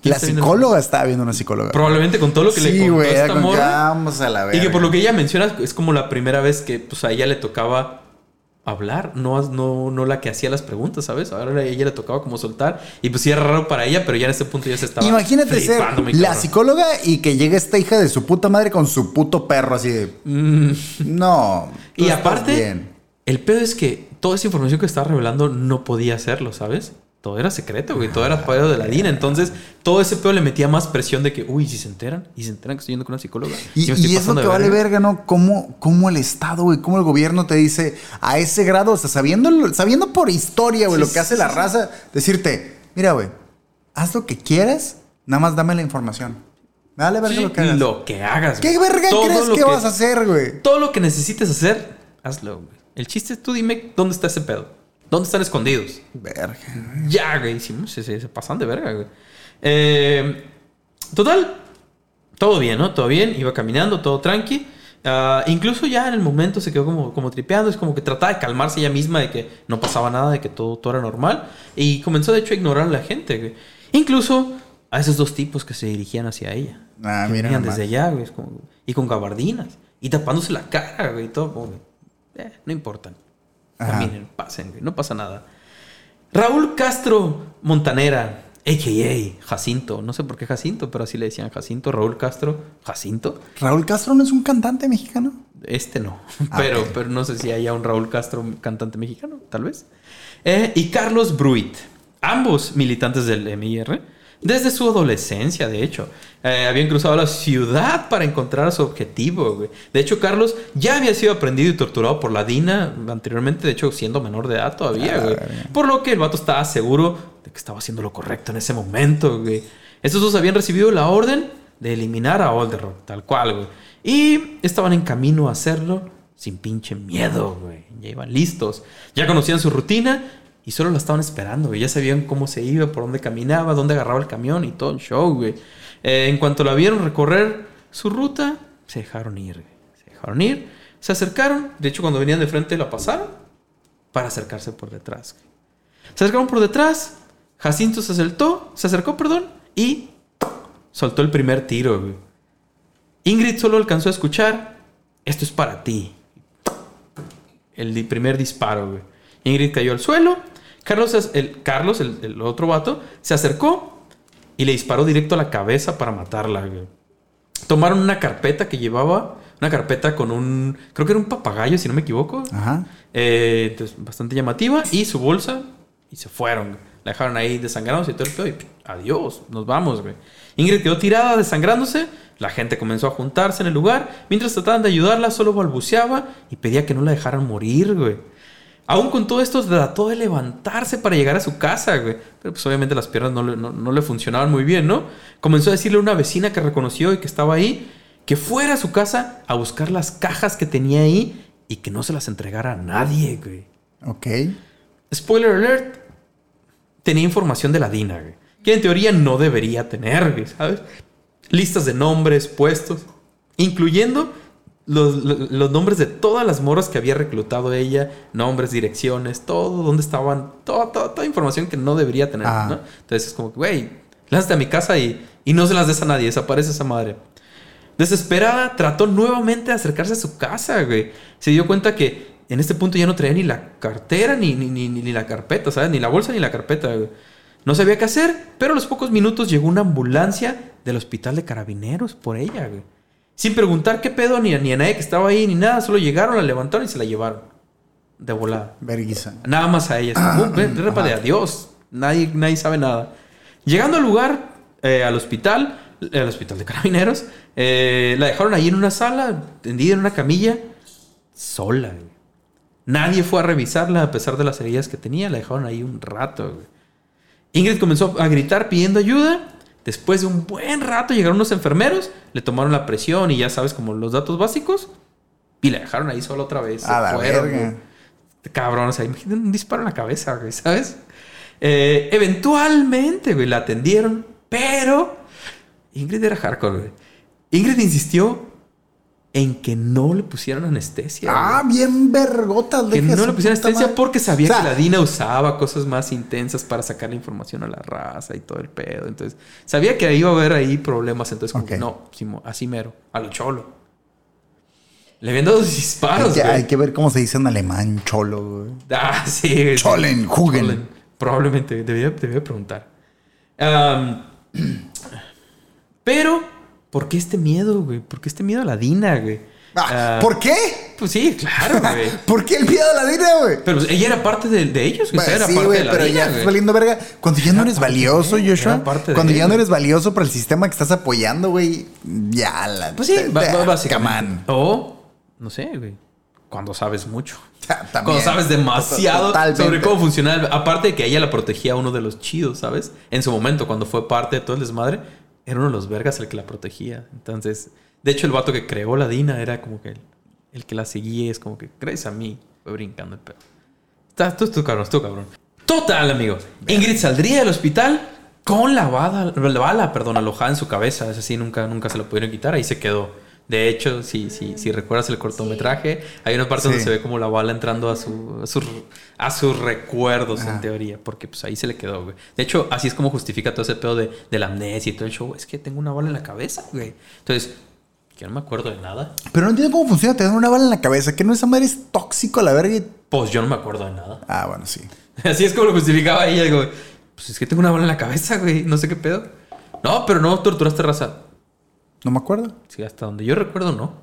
¿Quién La psicóloga estaba viendo una psicóloga. Probablemente con todo lo que le sí, contó güey, esta con morra. vamos a la Y que verga. por lo que ella menciona es como la primera vez que pues, a ella le tocaba hablar, no, no, no la que hacía las preguntas, ¿sabes? Ahora a ella le tocaba como soltar. Y pues sí era raro para ella, pero ya en ese punto ya se estaba. Imagínate ser la cabrón. psicóloga y que llegue esta hija de su puta madre con su puto perro así de... No. Mm. Y estás aparte, bien. el pedo es que toda esa información que estaba revelando no podía hacerlo, ¿sabes? Todo era secreto, güey. Todo era pedo de la DINA. Entonces, todo ese pedo le metía más presión de que, uy, si se enteran, y se enteran que estoy yendo con una psicóloga. Y, y es lo pasando que vale verga, ¿no? ¿Cómo, cómo el Estado, güey, cómo el gobierno te dice a ese grado, o sea, sabiendo, sabiendo por historia, güey, Sí, lo que hace la sí, raza, decirte, mira, güey, haz lo que quieras, nada más dame la información. Me vale verga lo que hagas. lo que hagas. ¿Qué güey. verga Todo crees que, vas a hacer, güey? Todo lo que necesites hacer, hazlo, güey. El chiste es tú dime dónde está ese pedo. ¿Dónde están escondidos? Verga. Ya, güey. Sí, se, se- se pasan de verga, güey. Eh, total. Todo bien, ¿no? Todo bien. Iba caminando, todo tranqui. Ah, incluso ya en el momento se quedó como, como tripeando. Es como que trataba de calmarse ella misma de que no pasaba nada, de que todo, todo era normal. Y comenzó, de hecho, a ignorar a la gente, güey. Incluso a esos dos tipos que se dirigían hacia ella. Ah, que mira venían desde allá, güey. como- y con gabardinas. Y tapándose la cara, güey. Y todo, como, eh, no importan. Ajá. Caminen, pasen, no pasa nada. Raúl Castro Montanera, a.k.a. Jacinto. No sé por qué Jacinto, pero así le decían Jacinto. Raúl Castro, Jacinto. ¿Raúl Castro no es un cantante mexicano? Este no. Ah, pero, pero no sé si haya un Raúl Castro, cantante mexicano, tal vez. Eh, y Carlos Bruit, ambos militantes del MIR, desde su adolescencia, de hecho. Eh, habían cruzado la ciudad para encontrar a su objetivo, güey. De hecho, Carlos ya había sido aprendido y torturado por la DINA anteriormente, de hecho, siendo menor de edad todavía, güey. Por lo que el vato estaba seguro de que estaba haciendo lo correcto en ese momento, güey. Estos dos habían recibido la orden de eliminar a Olderrock, tal cual, güey. Y estaban en camino a hacerlo sin pinche miedo, güey. Ya iban listos. Ya conocían su rutina y solo la estaban esperando, güey. Ya sabían cómo se iba, por dónde caminaba, dónde agarraba el camión y todo el show, güey. Eh, en cuanto la vieron recorrer su ruta, se dejaron ir, güey. Se dejaron ir, se acercaron. De hecho, cuando venían de frente, la pasaron para acercarse por detrás. Se acercaron por detrás. Jacinto se acercó, se acercó, perdón, y soltó el primer tiro, güey. Ingrid solo alcanzó a escuchar, esto es para ti. El primer disparo, güey. Ingrid cayó al suelo. Carlos, el, Carlos el, el otro vato, se acercó y le disparó directo a la cabeza para matarla, tomaron una carpeta que llevaba, una carpeta con un, creo que era un papagayo, si no me equivoco. Ajá. Eh, entonces, bastante llamativa. Y su bolsa. Y se fueron. La dejaron ahí desangrándose y todo el pedo. Y adiós, nos vamos, güey. Ingrid quedó tirada, desangrándose. La gente comenzó a juntarse en el lugar. Mientras trataban de ayudarla, solo balbuceaba y pedía que no la dejaran morir, güey. Aún con todo esto, trató de levantarse para llegar a su casa, güey. Pero pues obviamente las piernas no le, no, no le funcionaban muy bien, ¿no? Comenzó a decirle a una vecina que reconoció y que estaba ahí que fuera a su casa a buscar las cajas que tenía ahí y que no se las entregara a nadie, güey. Ok. Spoiler alert. Tenía información de la DINA, güey. Que en teoría no debería tener, güey, ¿sabes? Listas de nombres, puestos, incluyendo los, los- nombres de todas las morras que había reclutado ella, nombres, direcciones, todo, dónde estaban, toda, toda, toda información que no debería tener, Ah. ¿no? Entonces es como, que, güey, lánzate a mi casa y, y no se las des a nadie, desaparece esa madre. Desesperada, trató nuevamente de acercarse a su casa, güey. Se dio cuenta que en este punto ya no traía ni la cartera, ni, ni, ni, ni la carpeta, ¿sabes? Ni la bolsa ni la carpeta, güey. No sabía qué hacer, pero a los pocos minutos llegó una ambulancia del hospital de carabineros por ella, güey. Sin preguntar qué pedo, ni, a- ni a nadie que estaba ahí, ni nada. Solo llegaron, la levantaron y se la llevaron. De volada. Verguiza. Nada más a ella. Es como, "Uh, ven, repa de adiós. Nadie, nadie sabe nada. Llegando al lugar, eh, al hospital, al hospital de carabineros, eh, la dejaron ahí en una sala, tendida en una camilla, sola. güey. Nadie fue a revisarla a pesar de las heridas que tenía. La dejaron ahí un rato. güey. Ingrid comenzó a gritar pidiendo ayuda. Después de un buen rato llegaron unos enfermeros, le tomaron la presión y ya sabes, como los datos básicos, y la dejaron ahí sola otra vez. A la fueron, verga. Cabrón, o sea, imagínate un disparo en la cabeza, güey, ¿sabes? Eh, eventualmente, güey, la atendieron, pero Ingrid era hardcore, güey. Ingrid insistió en que no le pusieran anestesia. Ah, güey. bien vergotas. que no le pusieran puta anestesia madre. porque sabía O sea, que la DINA usaba cosas más intensas para sacar la información a la raza y todo el pedo. Entonces, sabía que iba a haber ahí problemas. Entonces, como Ok. que no, así mero, a lo cholo. Le habían dado disparos, hay, que, güey. hay que ver cómo se dice en alemán, cholo, güey. Ah, sí. Cholen, Hugen. Probablemente, debía, debía preguntar. Pero, ¿por qué este miedo, güey? ¿Por qué este miedo a la Dina, güey? Ah, Ah, ¿Por qué? Pues sí, claro, güey. ¿Por qué el miedo a la Dina, güey? Pero pues, ella era parte de, de ellos, güey. Bueno, era sí, parte güey, de la pero Dina, ya valiendo verga. Cuando ya no eres valioso, de- Joshua. Cuando ya él, no eres valioso para el sistema que estás apoyando, güey. Ya la. Pues sí, te- te- básicamente. O, no sé, güey. Cuando sabes mucho. También. Cuando sabes demasiado Totalmente. sobre cómo funciona. Aparte de que a ella la protegía uno de los chidos, ¿sabes? En su momento, cuando fue parte de todo el desmadre, era uno de los vergas el que la protegía. Entonces, de hecho, el vato que creó la Dina era como que el, el que la seguía. Es como que, crees a mí. Fue brincando el pedo. Está, esto es tu cabrón, tu cabrón. Total, amigo. Ingrid saldría del hospital con la bala, la bala, perdón, alojada en su cabeza. Es así, nunca, nunca se lo pudieron quitar. Ahí se quedó. De hecho, si, si, si recuerdas el cortometraje, hay una parte donde se ve como la bala entrando a, su, a, sus- a sus recuerdos, en teoría. Porque pues ahí se le quedó, güey. De hecho, así es como justifica todo ese pedo de, de la amnesia y todo el show. Es que tengo una bala en la cabeza, güey. Entonces, que no me acuerdo de nada. Pero no entiendo cómo funciona. Te dan una bala en la cabeza. Que no esa madre es tóxico a la verga. y- Pues yo no me acuerdo de nada. Ah, bueno, sí. Así es como lo justificaba ella. Digo, pues es que tengo una bala en la cabeza, güey. No sé qué pedo. No, pero no torturaste raza. No me acuerdo. Sí, hasta donde yo recuerdo, no.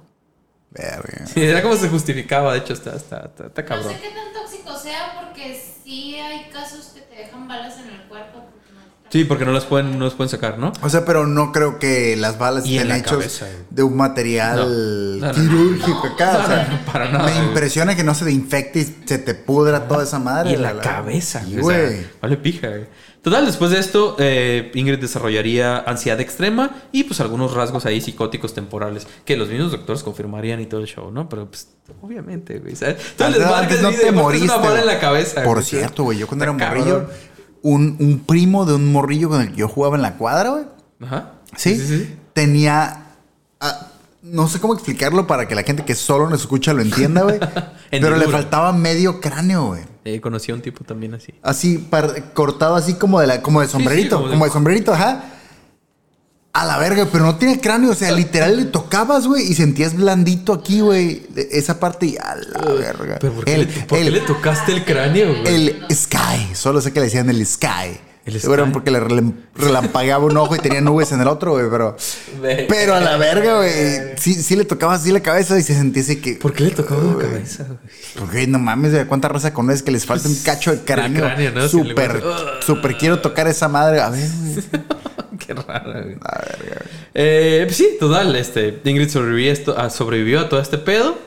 Verga. Sí, era como se justificaba. De hecho, está, está, está, está No cabrón. sé qué tan tóxico sea porque sí hay casos que te dejan balas en el cuerpo. porque no Sí, porque no las pueden, no las pueden sacar, ¿no? O sea, pero no creo que las balas Y en estén la hechas de un material No. No, no. quirúrgico acá. No, o sea, no, no, para nada, Me güey. impresiona que no se te infecte y se te pudra toda esa madre. Y en la, la- cabeza, Sí, güey. O sea, güey. vale pija, güey. Total, después de esto, eh, Ingrid desarrollaría ansiedad extrema y pues algunos rasgos ahí psicóticos temporales que los mismos doctores confirmarían y todo el show, ¿no? Pero pues, obviamente, güey. ¿sabes? El Antes- antes no te moriste. Una bala en la cabeza. Por güey. cierto, güey, yo cuando era morrillo, un, un primo de un morrillo con el que yo jugaba en la cuadra, güey. Ajá. ¿sí? Tenía. ah, no sé cómo explicarlo para que la gente que solo nos escucha lo entienda, güey. pero le faltaba medio cráneo, güey. Eh, conocí a un tipo también así. Así, par- cortado así como de, la, como de sombrerito. como de- como de sombrerito, ajá. A la verga, pero no tiene cráneo. O sea, literal le tocabas, güey, y sentías blandito aquí, güey. Esa parte y a la verga. ¿Pero por qué, el, le, por qué le tocaste el cráneo, güey? el Sky. Solo sé que le decían el Sky. Sky. porque le relampagueaba un ojo y tenía nubes en el otro, güey, pero... Pero a la verga, güey. Sí, sí le tocaba así la cabeza y se sentía así que... ¿Por qué le tocaba la cabeza, güey? Porque no mames, güey, cuánta raza conoces que les falta un cacho de cráneo. cráneo, ¿no? Súper, quiero tocar esa madre. A ver, güey. Qué raro, güey. Eh, pues sí, total, este, Ingrid sobrevivió, esto, ah, sobrevivió a todo este pedo.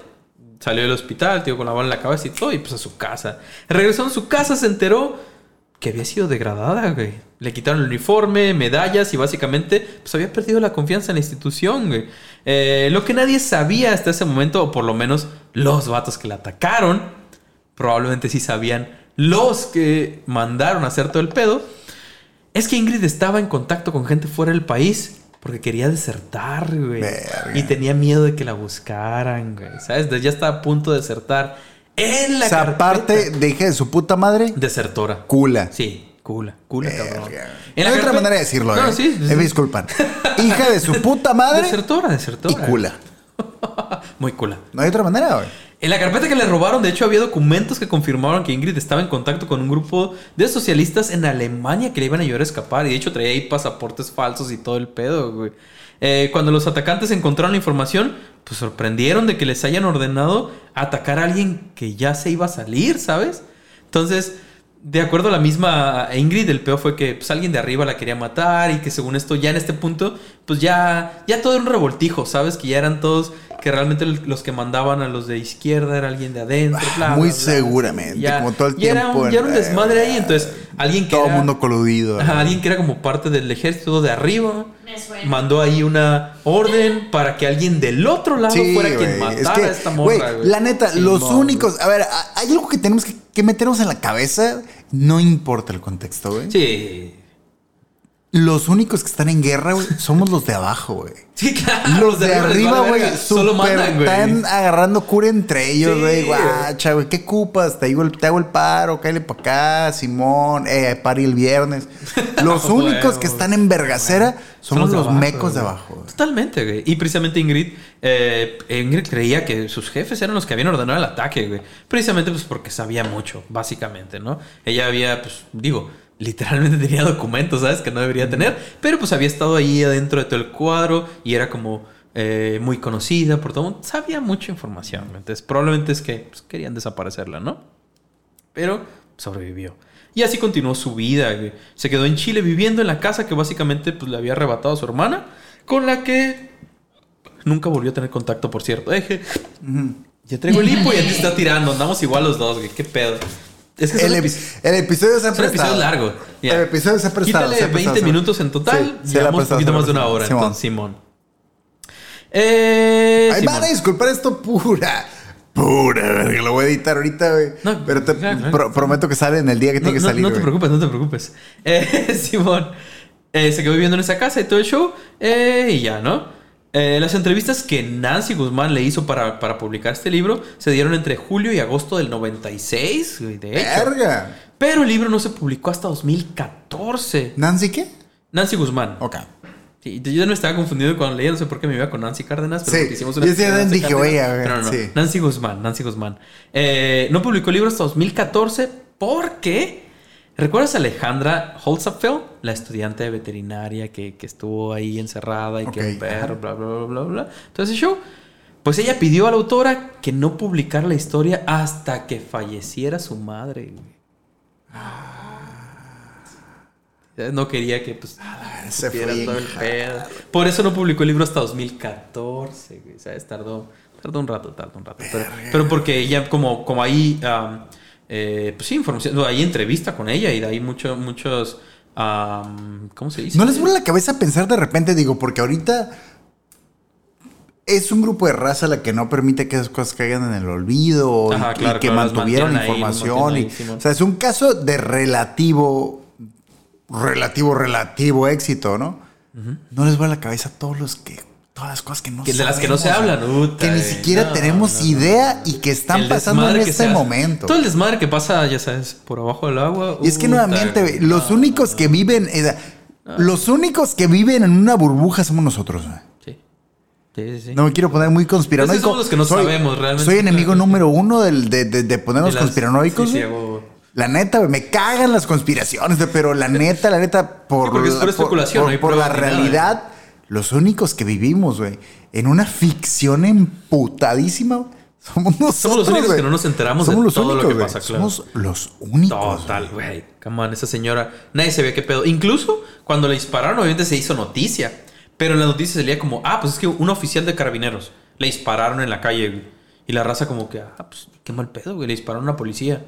Salió del hospital, tío, con la bala en la cabeza y todo, y pues a su casa. Regresó a su casa, se enteró que había sido degradada, güey. Le quitaron el uniforme, medallas y básicamente, pues había perdido la confianza en la institución, güey. Eh, lo que nadie sabía hasta ese momento, o por lo menos los vatos que la atacaron, probablemente sí sabían los que mandaron a hacer todo el pedo, es que Ingrid estaba en contacto con gente fuera del país porque quería desertar, güey. Verga. Y tenía miedo de que la buscaran, güey. ¿Sabes? Ya estaba a punto de desertar en la O sea, aparte de hija de su puta madre, Desertora. cula. Sí, cula, cula, cabrón. En No hay otra manera de decirlo, No, eh. sí, sí, Eh, disculpan. Hija de su puta madre Desertora, y desertora. cula. Muy cula. No hay otra manera, güey. En la carpeta que le robaron, de hecho, había documentos que confirmaron que Ingrid estaba en contacto con un grupo de socialistas en Alemania que le iban a ayudar a escapar. Y de hecho, traía ahí pasaportes falsos y todo el pedo, güey. Eh, cuando los atacantes encontraron la información, pues sorprendieron de que les hayan ordenado atacar a alguien que ya se iba a salir, ¿sabes? Entonces, de acuerdo a la misma Ingrid, el peor fue que pues, alguien de arriba la quería matar y que según esto, ya en este punto, pues ya, ya todo era un revoltijo, ¿sabes? Que ya eran todos, que realmente los que mandaban a los de izquierda era alguien de adentro, bla, muy bla, bla. seguramente, Ya- como todo el era un- tiempo en- ya era un desmadre ahí, entonces alguien que Todo el era- mundo coludido. Ajá, alguien que era como parte del ejército de arriba. Me suena. Mandó ahí una orden para que alguien del otro lado Sí, fuera quien matara Es que, a esta morra. La neta, Sí, los únicos. A ver, hay algo que tenemos que, que meternos en la cabeza. No importa el contexto, güey. Sí. Los únicos que están en guerra, güey, somos los de abajo, güey. Sí, claro. Los de arriba, güey, Solo mandan, güey. están agarrando cura entre ellos, Sí, güey. güey. Guacha, güey, ¿qué cupas? Te hago el, te hago el paro, cállale para acá, Simón, eh, pari el viernes. Los únicos que están en vergacera Son somos los abajo, mecos de abajo. güey. Totalmente, güey. Y precisamente Ingrid, eh, Ingrid creía que sus jefes eran los que habían ordenado el ataque, güey. Precisamente pues porque sabía mucho, básicamente, ¿no? Ella había, pues, digo, literalmente tenía documentos, ¿sabes? Que no debería tener, pero pues había estado ahí adentro de todo el cuadro y era como eh, muy conocida por todo el mundo. Sabía mucha información, entonces probablemente es que pues, querían desaparecerla, ¿no? Pero sobrevivió. Y así continuó su vida. Se quedó en Chile viviendo en la casa que básicamente pues, le había arrebatado a su hermana, con la que nunca volvió a tener contacto, por cierto. Eje. Ya traigo el hipo y ya te está tirando. Andamos igual los dos, güey. ¿Qué pedo? Es que El, epi- el episodio se ha es un episodio prestado. largo. Ya. El episodio se ha prestado. Quítale se ha 20 prestado. minutos en total. Sí, se llevamos un prestado, poquito se le ha más de una prestado. hora. Simón. Entonces, Simón. Eh, Ay, Simón. van a disculpar esto pura. Pura. Lo voy a editar ahorita, güey. No, Pero te claro, pro- prometo que sale en el día que No, tiene que no- salir. no te güey. preocupes, no te preocupes. Eh, Simón eh, se quedó viviendo en esa casa y todo el show. eh, y ya, ¿no? Eh, las entrevistas que Nancy Guzmán le hizo para, para publicar este libro se dieron entre julio y agosto del 96, güey, de hecho. Verga. Pero el libro no se publicó hasta 2014. ¿Nancy qué? Nancy Guzmán. Ok. Sí, yo ya me estaba confundido cuando leía, no sé por qué me iba con Nancy Cárdenas, pero Sí, hicimos yo decía, episodio de Nancy dije, Cárdenas. oye, a ver, Pero no, no, sí. Nancy Guzmán, Nancy Guzmán. Eh, no publicó el libro hasta 2014 porque... ¿Recuerdas a Alejandra Holzapfel? La estudiante de veterinaria que, que estuvo ahí encerrada y que un perro, bla, bla, bla, bla, bla. Entonces, show. Pues ella pidió a la autora que no publicara la historia hasta que falleciera su madre. güey. No quería que pues se fue bien todo el pedo. Por eso no publicó el libro hasta 2014, güey. ¿Sabes? Tardó, tardó un rato, tardó un rato. Pero, pero porque ella, como, como ahí, am, eh, pues sí, información, hay entrevista con ella y de ahí mucho, muchos, ¿cómo se dice? ¿No les vuelve la cabeza pensar de repente? Digo, porque ahorita es un grupo de raza la que no permite que esas cosas caigan en el olvido y- Ajá, y, claro, que claro, mantuvieron ahí, información. y- o sea, es un caso de relativo, relativo, relativo éxito, ¿no? No les vuelve la cabeza a todos los que, todas las cosas que no Que de las que no se hablan, puta, que ni siquiera No, tenemos no, idea y que están pasando en este momento. Todo el desmadre que pasa, ya sabes, por abajo del agua. Y es que nuevamente, los únicos que viven, eh, los únicos que viven en una burbuja somos nosotros. Sí. Sí. No me quiero poner muy conspiranoico. Somos los que no soy, sabemos realmente. Soy enemigo número uno del- de, de- de ponernos De las- conspiranoicos. sí. La neta, me cagan las conspiraciones, pero la neta, la neta, por, Sí, porque es pura por- especulación, por- la realidad, los únicos que vivimos, güey, en una ficción emputadísima, somos nosotros. los únicos que no nos enteramos de Somos los todo lo que únicos, pasa, claro. Somos los únicos. Total, güey. Come on, esa señora. Nadie se ve qué pedo. Incluso cuando le dispararon, obviamente se hizo noticia. Pero en la noticia salía como, ah, pues es que un oficial de carabineros le dispararon en la calle, güey. Y la raza, como que, ah, pues qué mal pedo, güey. Le dispararon a una policía.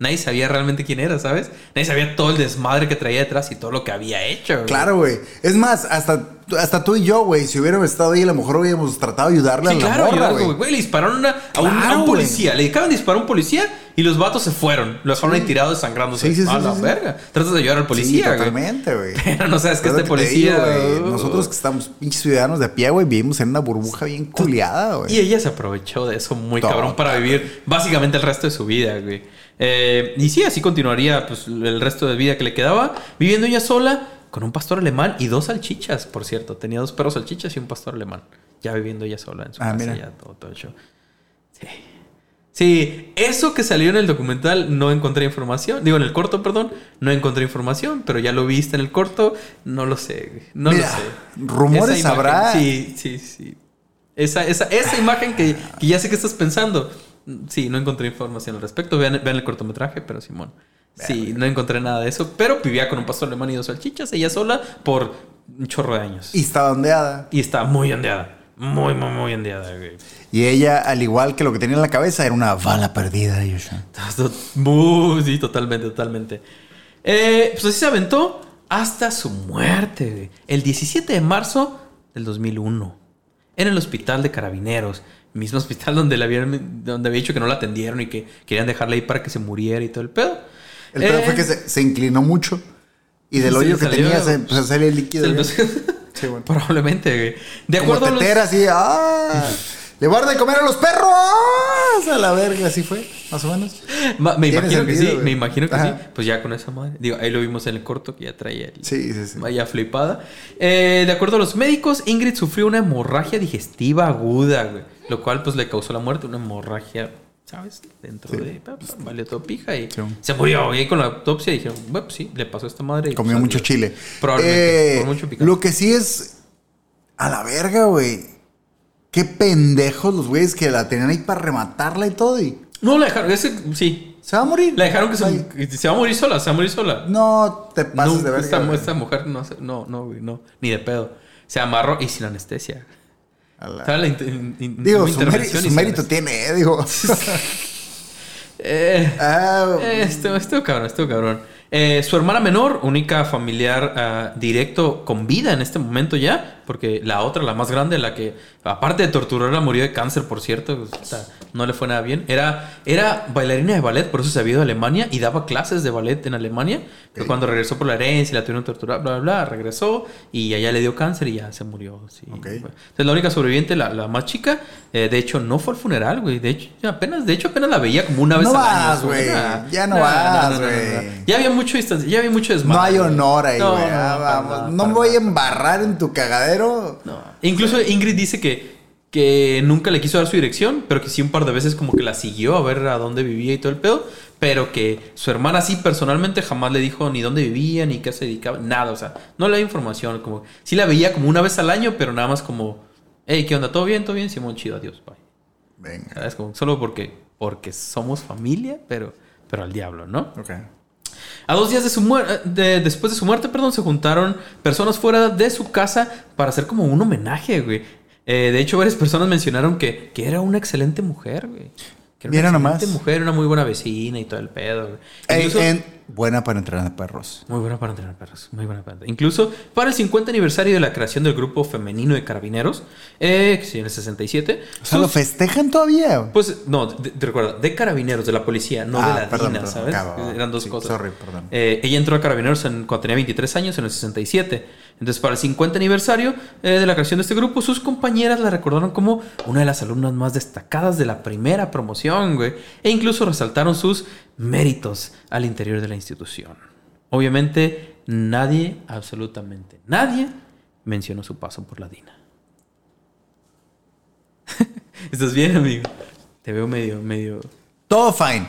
Nadie sabía realmente quién era, ¿sabes? Nadie sabía todo el desmadre que traía detrás y todo lo que había hecho. güey. Claro, güey. Es más, hasta, hasta tú y yo, güey, si hubiéramos estado ahí, a lo mejor hubiéramos tratado de ayudarle Sí, a la claro, morra, güey. güey. Le dispararon una- a, un, a un Claro, policía. Le acaban de disparar a un policía y los vatos se fueron. Lo dejaron ahí tirado desangrándose. Sí, sí, sí, a la sí, verga. Tratas de ayudar al policía, güey. totalmente, güey. Pero no sabes que este te policía. digo, güey. uh, Nosotros que estamos pinches ciudadanos de a pie, güey, vivimos en una burbuja bien culiada, güey. Y ella se aprovechó de eso muy cabrón para vivir básicamente el resto de su vida, güey. Eh, y sí, así continuaría pues, el resto de vida que le quedaba, viviendo ella sola con un pastor alemán y dos salchichas, por cierto. Tenía dos perros salchichas y un pastor alemán. Ya viviendo ella sola en su Ah, casa, mira. ya todo, todo el show. Sí. Sí, eso que salió en el documental no encontré información. Digo, en el corto, perdón, no encontré información, pero ya lo viste en el corto, no lo sé. No Mira, lo sé. rumores imagen, habrá. Sí, sí, sí. Esa, esa, esa imagen que, que ya sé que estás pensando. Sí, no encontré información al respecto. Vean, vean el cortometraje, pero Simón. Sí, no encontré nada de eso. Pero vivía con un pastor alemán y dos salchichas, ella sola, por un chorro de años. Y estaba ondeada. Y estaba muy ondeada. Muy, muy, muy ondeada, güey. Y ella, al igual que lo que tenía en la cabeza, era una bala perdida, Yosha. Muy, sí, totalmente, totalmente. Eh, pues así se aventó hasta su muerte, güey. El 17 de marzo del 2001. En el hospital de carabineros. Mismo hospital donde, le habían, donde había dicho que no la atendieron y que querían dejarla ahí para que se muriera y todo el pedo. El pedo Eh, fue que se, se inclinó mucho. Y del hoyo que salió- tenía se empezó a salir el líquido. Sí, bueno. Probablemente, güey. De Como acuerdo a los- tetera, así. ¡Ah! ¡Le voy a dar de comer a los perros! A la verga, así fue, más o menos. Ma- me imagino que sí, güey. me imagino que Ajá. sí. Pues ya con esa madre. Digo, ahí lo vimos en el corto que ya traía el, Sí, sí, sí. Vaya flipada. Eh, de acuerdo a los médicos, Ingrid sufrió una hemorragia digestiva aguda, güey. Lo cual, pues, le causó la muerte. Una hemorragia, ¿sabes? Dentro Sí. de... Vale todo pija y Sí. se murió. Y con la autopsia dijeron, bueno, pues sí, le pasó a esta madre. y, Comió pues, mucho adiós". chile. Probablemente. Eh, por mucho picante. lo que sí es. A la verga, güey. Qué pendejos los güeyes que la tenían ahí para rematarla y todo. Y No, la dejaron. Ese, sí. se va a morir. La dejaron que se, Ay, se va a morir sola. Se va a morir sola. No te pases No, de verga. esta, mujer no, no, no, güey, no. Ni de pedo. Se amarró y sin anestesia. A la- Estaba la inter- in- in- Digo, su, mérito, su tiene, eh, digo. Eh, Ah, Eh, Estuvo, estuvo cabrón, estuvo cabrón. Eh, su hermana menor, única familiar ah, directo con vida en este momento ya, porque la otra, la más grande, la que aparte de torturarla murió de cáncer, por cierto, o sea, no le fue nada bien. Era, era bailarina de ballet, por eso se había ido a Alemania y daba clases de ballet en Alemania. Pero cuando regresó por la herencia la tuvieron torturada, bla, bla, bla, regresó y allá le dio cáncer y ya se murió. sí. Entonces la única sobreviviente, la, la más chica, eh, de hecho no fue al funeral, güey. De hecho, apenas, de hecho apenas la veía como una vez No al vas, güey. Ya no nah, vas, güey. nah, nah. Ya había mucho ya había mucho no desmadre. hay güey. honor ahí, No, güey. no, Ah, no, no me voy a embarrar en tu cagadero. No. Incluso Ingrid dice que, que nunca le quiso dar su dirección, pero que sí un par de veces como que la siguió a ver a dónde vivía y todo el pedo, pero que su hermana sí personalmente jamás le dijo ni dónde vivía, ni qué se dedicaba, nada, o sea, no le da información, como sí la veía como una vez al año, pero nada más como, hey, ¿qué onda? ¿Todo bien? ¿Todo bien? Simón, chido, adiós, bye. Venga. ¿Sabes? Como solo porque, porque somos familia, pero, pero al diablo, ¿no? Ok. A dos días de su muerte, después de su muerte, perdón, se juntaron personas fuera de su casa para hacer como un homenaje, güey. Eh, de hecho, varias personas mencionaron que, que era una excelente mujer, güey. Que era Mira una nomás. excelente mujer, una muy buena vecina y todo el pedo, güey. Incluso- en- buena para entrenar perros. muy buena para entrenar perros, muy buena para entrenar. Incluso para el 50 aniversario de la creación del grupo femenino de carabineros, eh, que sí, en el 67. O sea, ¿lo festejan todavía? pues no, de- de- recuerda, de carabineros, de la policía, no Ah, de la perdón, DINA, perdón, ¿sabes? Eran dos Sí, cosas. sorry, perdón. Eh, ella entró a carabineros en- cuando tenía 23 años, en el 67. Entonces, para el 50 aniversario eh, de la creación de este grupo, sus compañeras la recordaron como una de las alumnas más destacadas de la primera promoción, güey. E incluso resaltaron sus méritos al interior de la institución. Obviamente, nadie, absolutamente nadie, mencionó su paso por la DINA. ¿Estás bien, amigo? Te veo medio, medio... Todo fine.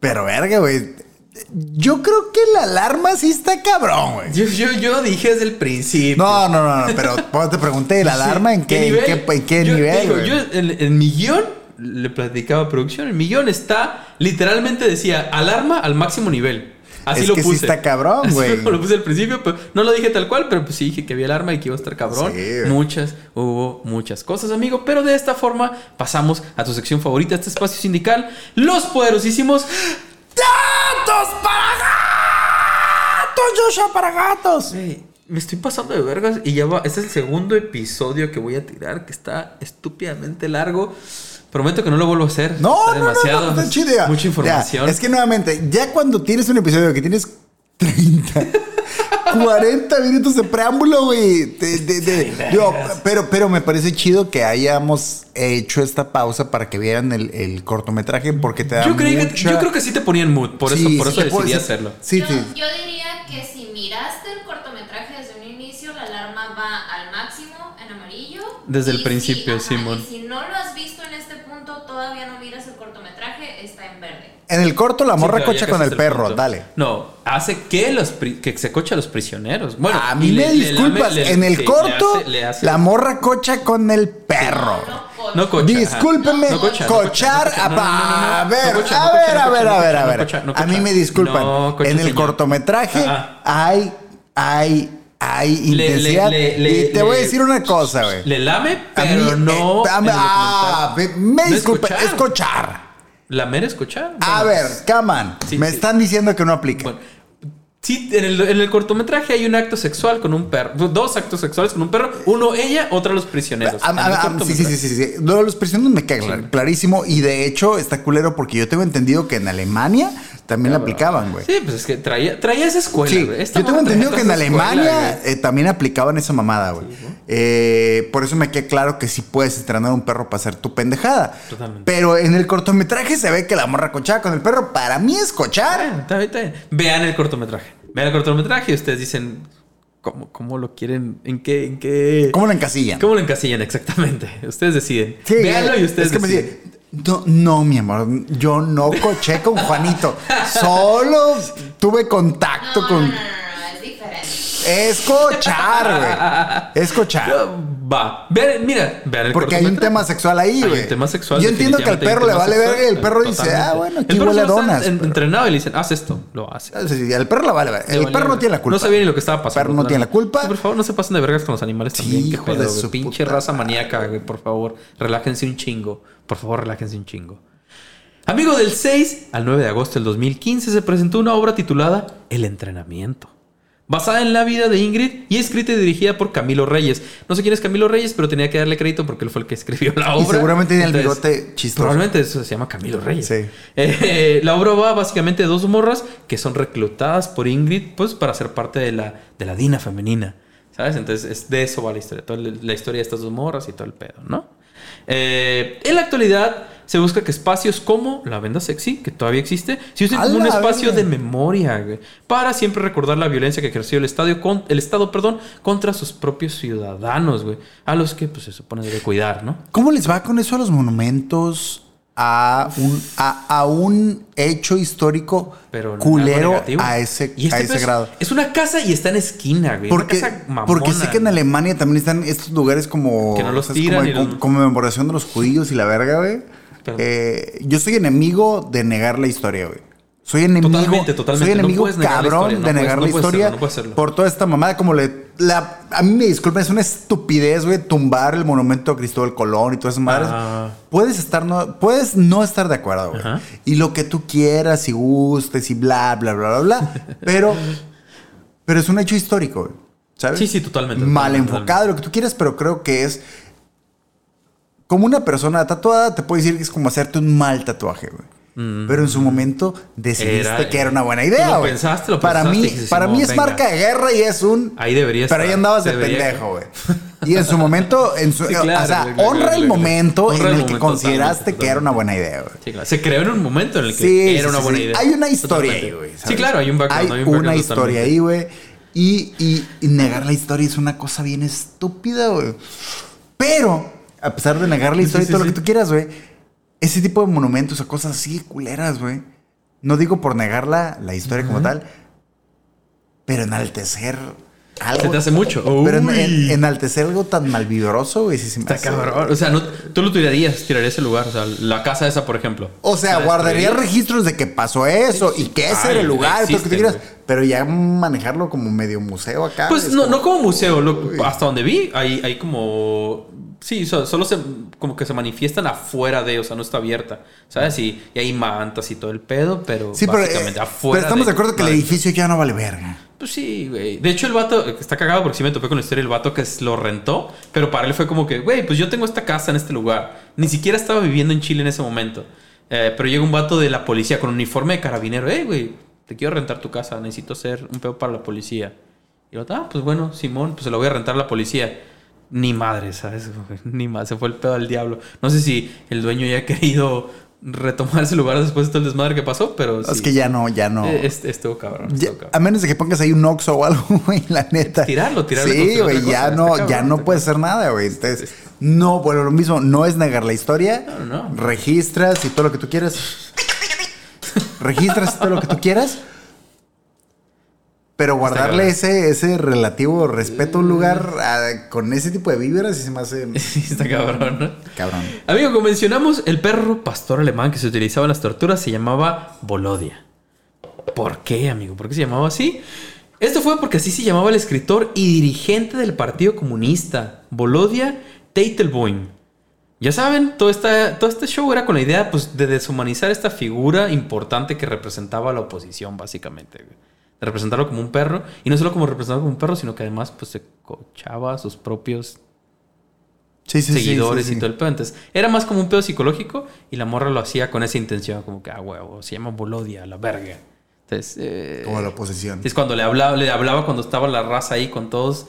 Pero verga, güey. Yo creo que la alarma sí está cabrón, güey. Yo, yo, yo dije desde el principio. No, no, no, no, pero te pregunté, ¿la alarma en qué, nivel? en qué, en qué Yo nivel? digo, yo en, en mi guion le platicaba a producción, en mi guion está, literalmente decía, alarma al máximo nivel. Así Es lo que sí puse. está cabrón, güey. Lo puse al principio, pero no lo dije tal cual, pero pues sí dije que había alarma y que iba a estar cabrón. Sí, muchas, hubo muchas cosas, amigo. Pero de esta forma pasamos a tu sección favorita, este espacio sindical, los poderosísimos ¡Joshua para gatos! Me estoy pasando de vergas y ya va. Este es el segundo episodio que voy a tirar, que está estúpidamente largo. Prometo que no lo vuelvo a hacer. No, Está no, no, demasiado. no, está chido. ya. Mucha Ya, información. es que nuevamente, ya cuando tienes un episodio que tienes 30, 40 minutos de preámbulo, güey. de- de- de- digo, pero, pero me parece chido que hayamos hecho esta pausa para que vieran el, el cortometraje porque te da yo, creí que, mucha- yo creo que sí te ponía en mood, por eso, por sí eso decidí hacerlo. Sí, yo, sí. yo diría que si miraste el cortometraje desde un inicio, la alarma va al máximo en amarillo. Desde el si- principio, ajá, Simón. Si no lo has visto en este punto, todavía no miras el cortometraje, está en el corto, la morra cocha con el perro, punto. dale. No, hace que los que se cocha a los prisioneros. Bueno, a mí me le disculpas, lame- le- en el corto, hace- le hace- la morra cocha con el perro. No, No cocha. Discúlpeme, cochar. a ver, a ver, a ver, a ver, a ver. A mí me disculpan. No cocha, en el señor. cortometraje Ajá. hay, hay, hay intensidad. le- le- y te voy a decir una cosa, güey. Le lame, A pero mí, no. eh, a ah, me, No es disculpa, es cochar. Lamer es cochar. A ver, Caman, Sí, me sí. están diciendo que no aplica. Bueno, sí, en el, en el cortometraje hay un acto sexual con un perro. Dos actos sexuales con un perro. Uno ella, otro los prisioneros. Sí, sí, sí, sí, sí. Los prisioneros me queda clar- clarísimo. Y de hecho está culero porque yo tengo entendido que en Alemania también la aplicaban, güey. Sí, pues es que traía, traía esa escuela. Sí, güey. Esta yo tengo entendido que en escuela, Alemania eh, también aplicaban esa mamada, güey. Eh, por eso me queda claro que sí puedes entrenar a un perro para hacer tu pendejada. Totalmente. Pero en el cortometraje se ve que la morra cochaba con el perro. Para mí es cochar. Bueno, está bien, está bien. Vean el cortometraje. Vean el cortometraje y ustedes dicen cómo, cómo lo quieren, en qué, en qué. ¿Cómo lo encasillan? ¿Cómo lo encasillan exactamente? Ustedes deciden. Sí, Véanlo y ustedes es que me deciden. dice, no, no, mi amor, yo no coché con Juanito. Solo tuve contacto No, con. no, no, no, es diferente. Es cochar, güey. Es cochar. Va. Vean, mira, vean el Porque hay un tema sexual ahí, Hay güey. un tema sexual. Yo entiendo que al perro hay le vale verga y el perro dice, ah, bueno, aquí El perro huele donas. en- entrenado y le dicen, haz esto. Lo hace. Sí, sí, al perro le vale verga. El vale perro no tiene la culpa. No sabía ni lo que estaba pasando. perro no tiene la culpa. Sí, por favor, no se pasen de vergas con los animales también. Sí, Qué hijo pedo, de su Pinche puta raza maníaca, güey. Por favor, relájense un chingo. Por favor, relájense un chingo. Amigo, del 6 al 9 de agosto del 2015 se presentó una obra titulada El entrenamiento. Basada en la vida de Ingrid y escrita y dirigida por Camilo Reyes. No sé quién es Camilo Reyes, pero tenía que darle crédito porque él fue el que escribió la Y obra. seguramente tiene el bigote chistoso. Probablemente eso se llama Camilo Reyes. Sí. Eh, la obra va básicamente de dos morras que son reclutadas por Ingrid pues para ser parte de la, de la Dina femenina. ¿Sabes? Entonces es de eso va la historia. Toda la la historia de estas dos morras y todo el pedo, ¿no? Eh, en la actualidad se busca que espacios como la venda sexy, que todavía existe, se usen ¡A como un espacio verga! de memoria, güey, para siempre recordar la violencia que ejerció el, estadio con, el Estado perdón, contra sus propios ciudadanos, güey, a los que pues, se supone debe cuidar, ¿no? ¿Cómo les va con eso a los monumentos? A un, a, a un hecho histórico Pero culero a ese, este a ese grado. Es una casa y está en esquina, güey. Porque, una casa mamona, porque sé que en. Alemania también están estos lugares como. Que no los tiran Como los- con- conmemoración de los judíos y la verga, güey. Eh, yo soy enemigo de negar la historia, güey. Soy enemigo. Totalmente, totalmente. Soy No enemigo puedes negar la cabrón historia, no de puedes- negar no la historia por toda esta mamada. Como le. La, a mí me disculpen, es una estupidez, güey, tumbar el monumento a Cristóbal Colón y todas esas madres. Ah. Puedes estar no, puedes no estar de acuerdo, güey. Ajá. Y lo que tú quieras y gustes y bla, bla, bla, bla, bla. pero, pero es un hecho histórico, güey. ¿Sabes? Sí, sí, totalmente, Mal totalmente, enfocado, lo que tú quieras, pero creo que es. Como una persona tatuada te puede decir que es como hacerte un mal tatuaje, güey. Pero en su momento decidiste Mm. Era- que era una buena Tú idea, lo güey. pensaste, lo para pensaste mí, dijiste, para mí es venga. marca de guerra y es un. Ahí debería Pero ahí estar. andabas de Debería- pendejo, güey. Y en su momento, en su, Sí, claro, o sea, claro, honra claro, el momento en el el que consideraste totalmente, que era una buena idea, güey. Sí, claro. Se creó en un momento en el que Sí, era una buena idea. Hay una historia Totalmente. ahí, güey. Sí, claro, hay un background. Hay hay un background una historia ahí, güey. Y, y- y negar la historia es una cosa bien estúpida, güey. Pero, a pesar de negar la historia sí, y todo sí. lo que tú quieras, güey, ese tipo de monumentos o cosas así culeras, güey, No digo por negarla, la historia como tal, pero enaltecer algo. Se te hace mucho. Pero en- enaltecer algo tan malvibroso, güey, me Está cabrón. O sea, no, tú lo tirarías, tirarías ese lugar. O sea, la casa esa, por ejemplo. O sea, ¿La guardaría registros de que pasó eso Sí, y que ese Ay, era el lugar, todo lo que tú quieras. Pero ya manejarlo como medio museo acá. Pues es no, como- no como museo, lo- hasta donde vi, hay, hay como... Sí, so- solo se, como que se manifiestan afuera de, o sea, no está abierta, ¿sabes? Y, y hay mantas y todo el pedo, pero Sí, pero, eh, básicamente pero afuera estamos de acuerdo que el edificio ya no vale verga. Pues sí, güey. De hecho, el vato eh, está cagado porque sí me topé con la historia del vato que lo rentó, pero para él fue como que, güey, pues yo tengo esta casa en este lugar. Ni siquiera estaba viviendo en Chile en ese momento. Eh, pero llega un vato de la policía con uniforme de carabinero, hey, güey, te quiero rentar tu casa, necesito hacer un pedo para la policía. Y yo, ah, pues bueno, Simón, pues se lo voy a rentar a la policía. Ni madre, ¿sabes? Ni más, se fue el pedo al diablo. No sé si el dueño ya ha querido retomar ese lugar después de todo el desmadre que pasó, pero Es que ya no, ya no. Eh, est- estuvo cabrón. Ya- estuvo cabrón. a menos de que pongas ahí un Oxxo o algo, güey, la neta. Tirarlo, tirarlo Sí, güey, ya no, ya no está puede hacer nada, güey. Entonces, no, bueno, lo mismo, no es negar la historia. No, no, no. Registras y todo lo que tú quieras. Registras todo lo que tú quieras. Pero guardarle ese, ese relativo respeto a un lugar ah, con ese tipo de víveras sí se me hace está cabrón, ¿no? cabrón. Amigo, como mencionamos, el perro pastor alemán que se utilizaba en las torturas se llamaba Bolodia. ¿Por qué, amigo? ¿Por qué se llamaba así? Esto fue porque así se llamaba el escritor y dirigente del Partido Comunista, Bolodia Teitelboim. Ya saben, todo, esta, todo este show era con la idea pues, de deshumanizar esta figura importante que representaba a la oposición, básicamente. güey. Representarlo como un perro. Y no solo como representarlo como un perro, sino que además pues, se cochaba a sus propios Sí, sí, seguidores sí, y todo el pedo. Entonces, era más como un pedo psicológico y la morra lo hacía con esa intención, como que, ah, huevo, se llama Bolodia, la verga. Entonces, eh, Como la oposición. es cuando le hablaba, le hablaba cuando estaba la raza ahí con todos,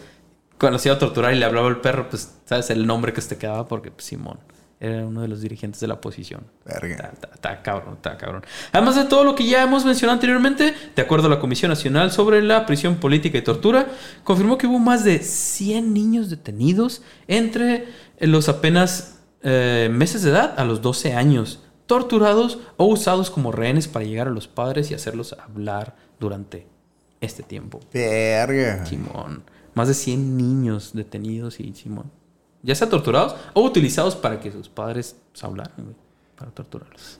cuando se iba a torturar y le hablaba al perro, pues, ¿sabes? El nombre que se te quedaba porque pues, Simón era uno de los dirigentes de la oposición. Verga. Está, cabrón, está cabrón. Además de todo lo que ya hemos mencionado anteriormente, de acuerdo a la Comisión Nacional sobre la Prisión Política y Tortura, confirmó que hubo más de 100 niños detenidos entre los apenas eh, meses de edad a los 12 años, torturados o usados como rehenes para llegar a los padres y hacerlos hablar durante este tiempo. Verga. Simón. Más de 100 niños detenidos y Simón. Ya sea torturados o utilizados para que sus padres pues, hablaran, güey. Para torturarlos.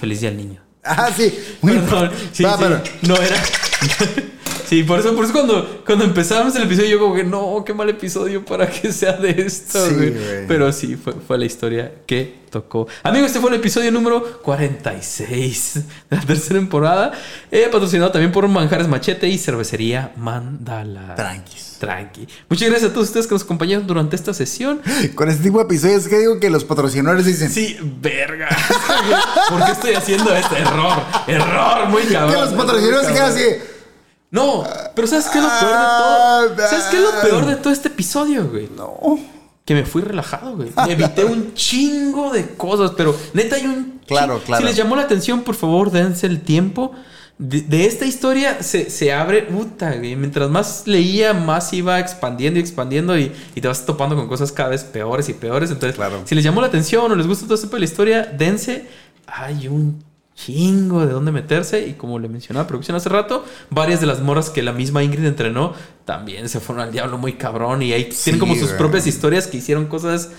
Feliz día al niño. Ah, sí. Muy Perdón. Sí, Va, sí. pero- No era. sí, por eso, por eso cuando, cuando empezábamos el episodio, yo como que no, qué mal episodio para que sea de esto, Sí, güey. güey. Pero sí, fue, fue la historia que tocó. Amigos, este fue el episodio número 46 de la tercera temporada. eh, patrocinado también por Manjares Machete y Cervecería Mandala. Tranquis. Tranqui. Muchas gracias a todos ustedes que nos acompañaron durante esta sesión. Con este tipo de episodios que digo que los patrocinadores dicen Sí, verga. ¿Por qué estoy haciendo este error? Error, muy cabrón. que los patrocinadores se quedan así. No, pero ¿sabes qué es lo peor de Ah, todo? ¿Sabes qué es lo peor de todo este episodio, güey? No. Que me fui relajado, güey. Me evité un chingo de cosas, pero neta hay un... Claro, claro. Si les llamó la atención, por favor, dense el tiempo. De, de esta historia se, se abre, puta, güey. Mientras más leía, más iba expandiendo y expandiendo y, y te vas topando con cosas cada vez peores y peores. Entonces, Claro. si les llamó la atención o les gusta todo este tipo de la historia, dense. Hay un chingo de dónde meterse y como le mencionaba la producción hace rato, varias de las morras que la misma Ingrid entrenó también se fueron al diablo muy cabrón y ahí Sí, tienen como sus güey. propias historias que hicieron cosas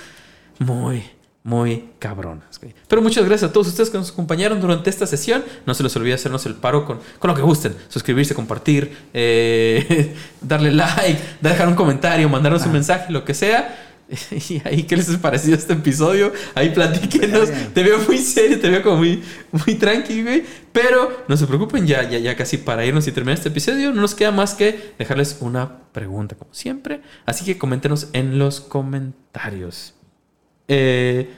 muy, muy cabronas. güey. Pero muchas gracias a todos ustedes que nos acompañaron durante esta sesión. No se les olvide hacernos el paro con, con lo que gusten. Suscribirse, compartir, eh, darle like, dejar un comentario, mandarnos un mensaje, lo que sea. Y ahí, ¿qué les ha parecido este episodio? Ahí platíquenos. Te veo muy serio, te veo como muy, muy tranqui, güey. Pero no se preocupen, ya, ya, ya casi para irnos y terminar este episodio, no nos queda más que dejarles una pregunta, como siempre. Así que coméntenos en los comentarios. Eh,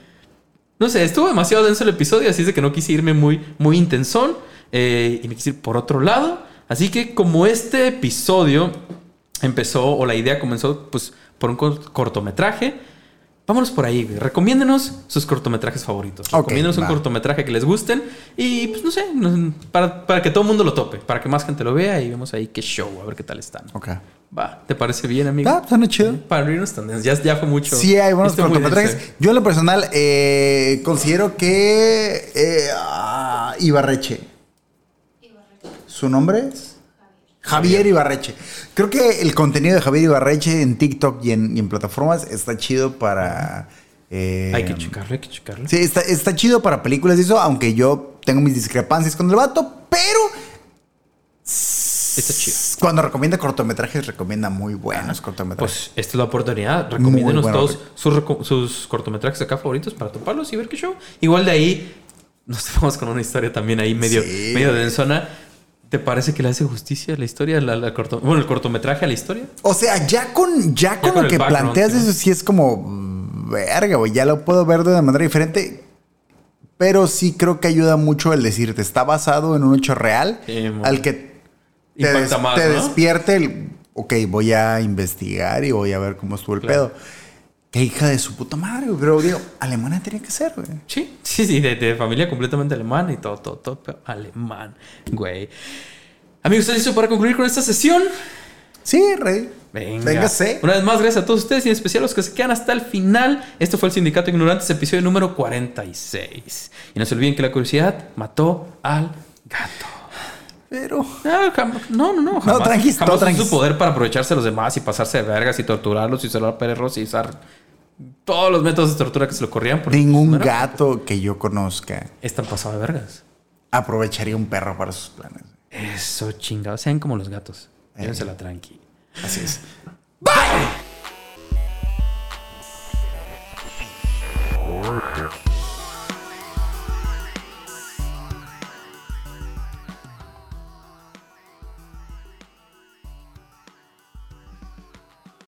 no sé, estuvo demasiado denso el episodio, así es de que no quise irme muy, muy intensón. eh, y me quise ir por otro lado. Así que como este episodio empezó, o la idea comenzó, pues, por un cor- cortometraje, vámonos por ahí, güey. Recomiéndenos sus cortometrajes favoritos. Ok, Recomiéndenos un cortometraje que les gusten. Y, pues, no sé, para, para que todo el mundo lo tope, para que más gente lo vea y vemos ahí qué show, a ver qué tal están. Ok. Va, ¿te parece bien, amigo? Ah, suena chido. Para abrirnos también, ya, ya fue mucho. Sí, hay buenos muy cortometrajes. Yo en lo personal eh, considero que eh, ah, Ibarreche. ¿Su nombre es? Javier Ibarreche. Creo que el contenido de Javier Ibarreche en TikTok y en, y en plataformas está chido para. eh, Hay que checarlo, hay que checarlo. Sí, está, está chido para películas y eso, aunque yo tengo mis discrepancias con el vato, pero Está chido. cuando recomienda cortometrajes, recomienda muy buenos cortometrajes. Pues esta es la oportunidad. Recomiéndenos buena todos sus, cortometrajes acá favoritos para toparlos y ver qué show. Igual de ahí nos topamos con una historia también ahí medio, Sí. medio densona. ¿Te parece que le hace justicia a la historia? La, la corto- bueno, el cortometraje a la historia. O sea, ya con, ya con con lo que planteas, sí. eso sí es como. mm, Verga, güey. Ya lo puedo ver de una manera diferente. Pero sí creo que ayuda mucho el decirte, está basado en un hecho real Sí, al que te, des- más, te ¿no? despierte el. Ok, voy a investigar y voy a ver cómo estuvo el Claro. pedo. Qué hija de su puta madre, güey. Pero digo, Alemania tenía que ser, güey. Sí, sí, sí, de, de familia completamente alemana y todo, todo, todo pero alemán, güey. Amigos, ¿estás listo para concluir con esta sesión? Sí, rey. Venga. Véngase. Una vez más, gracias a todos ustedes y en especial a los que se quedan hasta el final. Esto fue el Sindicato Ignorantes, episodio número 46. Y no se olviden que la curiosidad mató al gato. Pero. Ah, jam- No, no, no. Jamás, tranqui, jamás todo usó tranqui. su poder para aprovecharse de los demás y pasarse de vergas y torturarlos y usar perros y usar todos los métodos de tortura que se le ocurrían. Ningún pues, gato que yo conozca. Es tan pasado de vergas. Aprovecharía un perro para sus planes. Eso, chingados. Sean como los gatos. Eh. Llévensela eh. tranqui. Así es. Bye.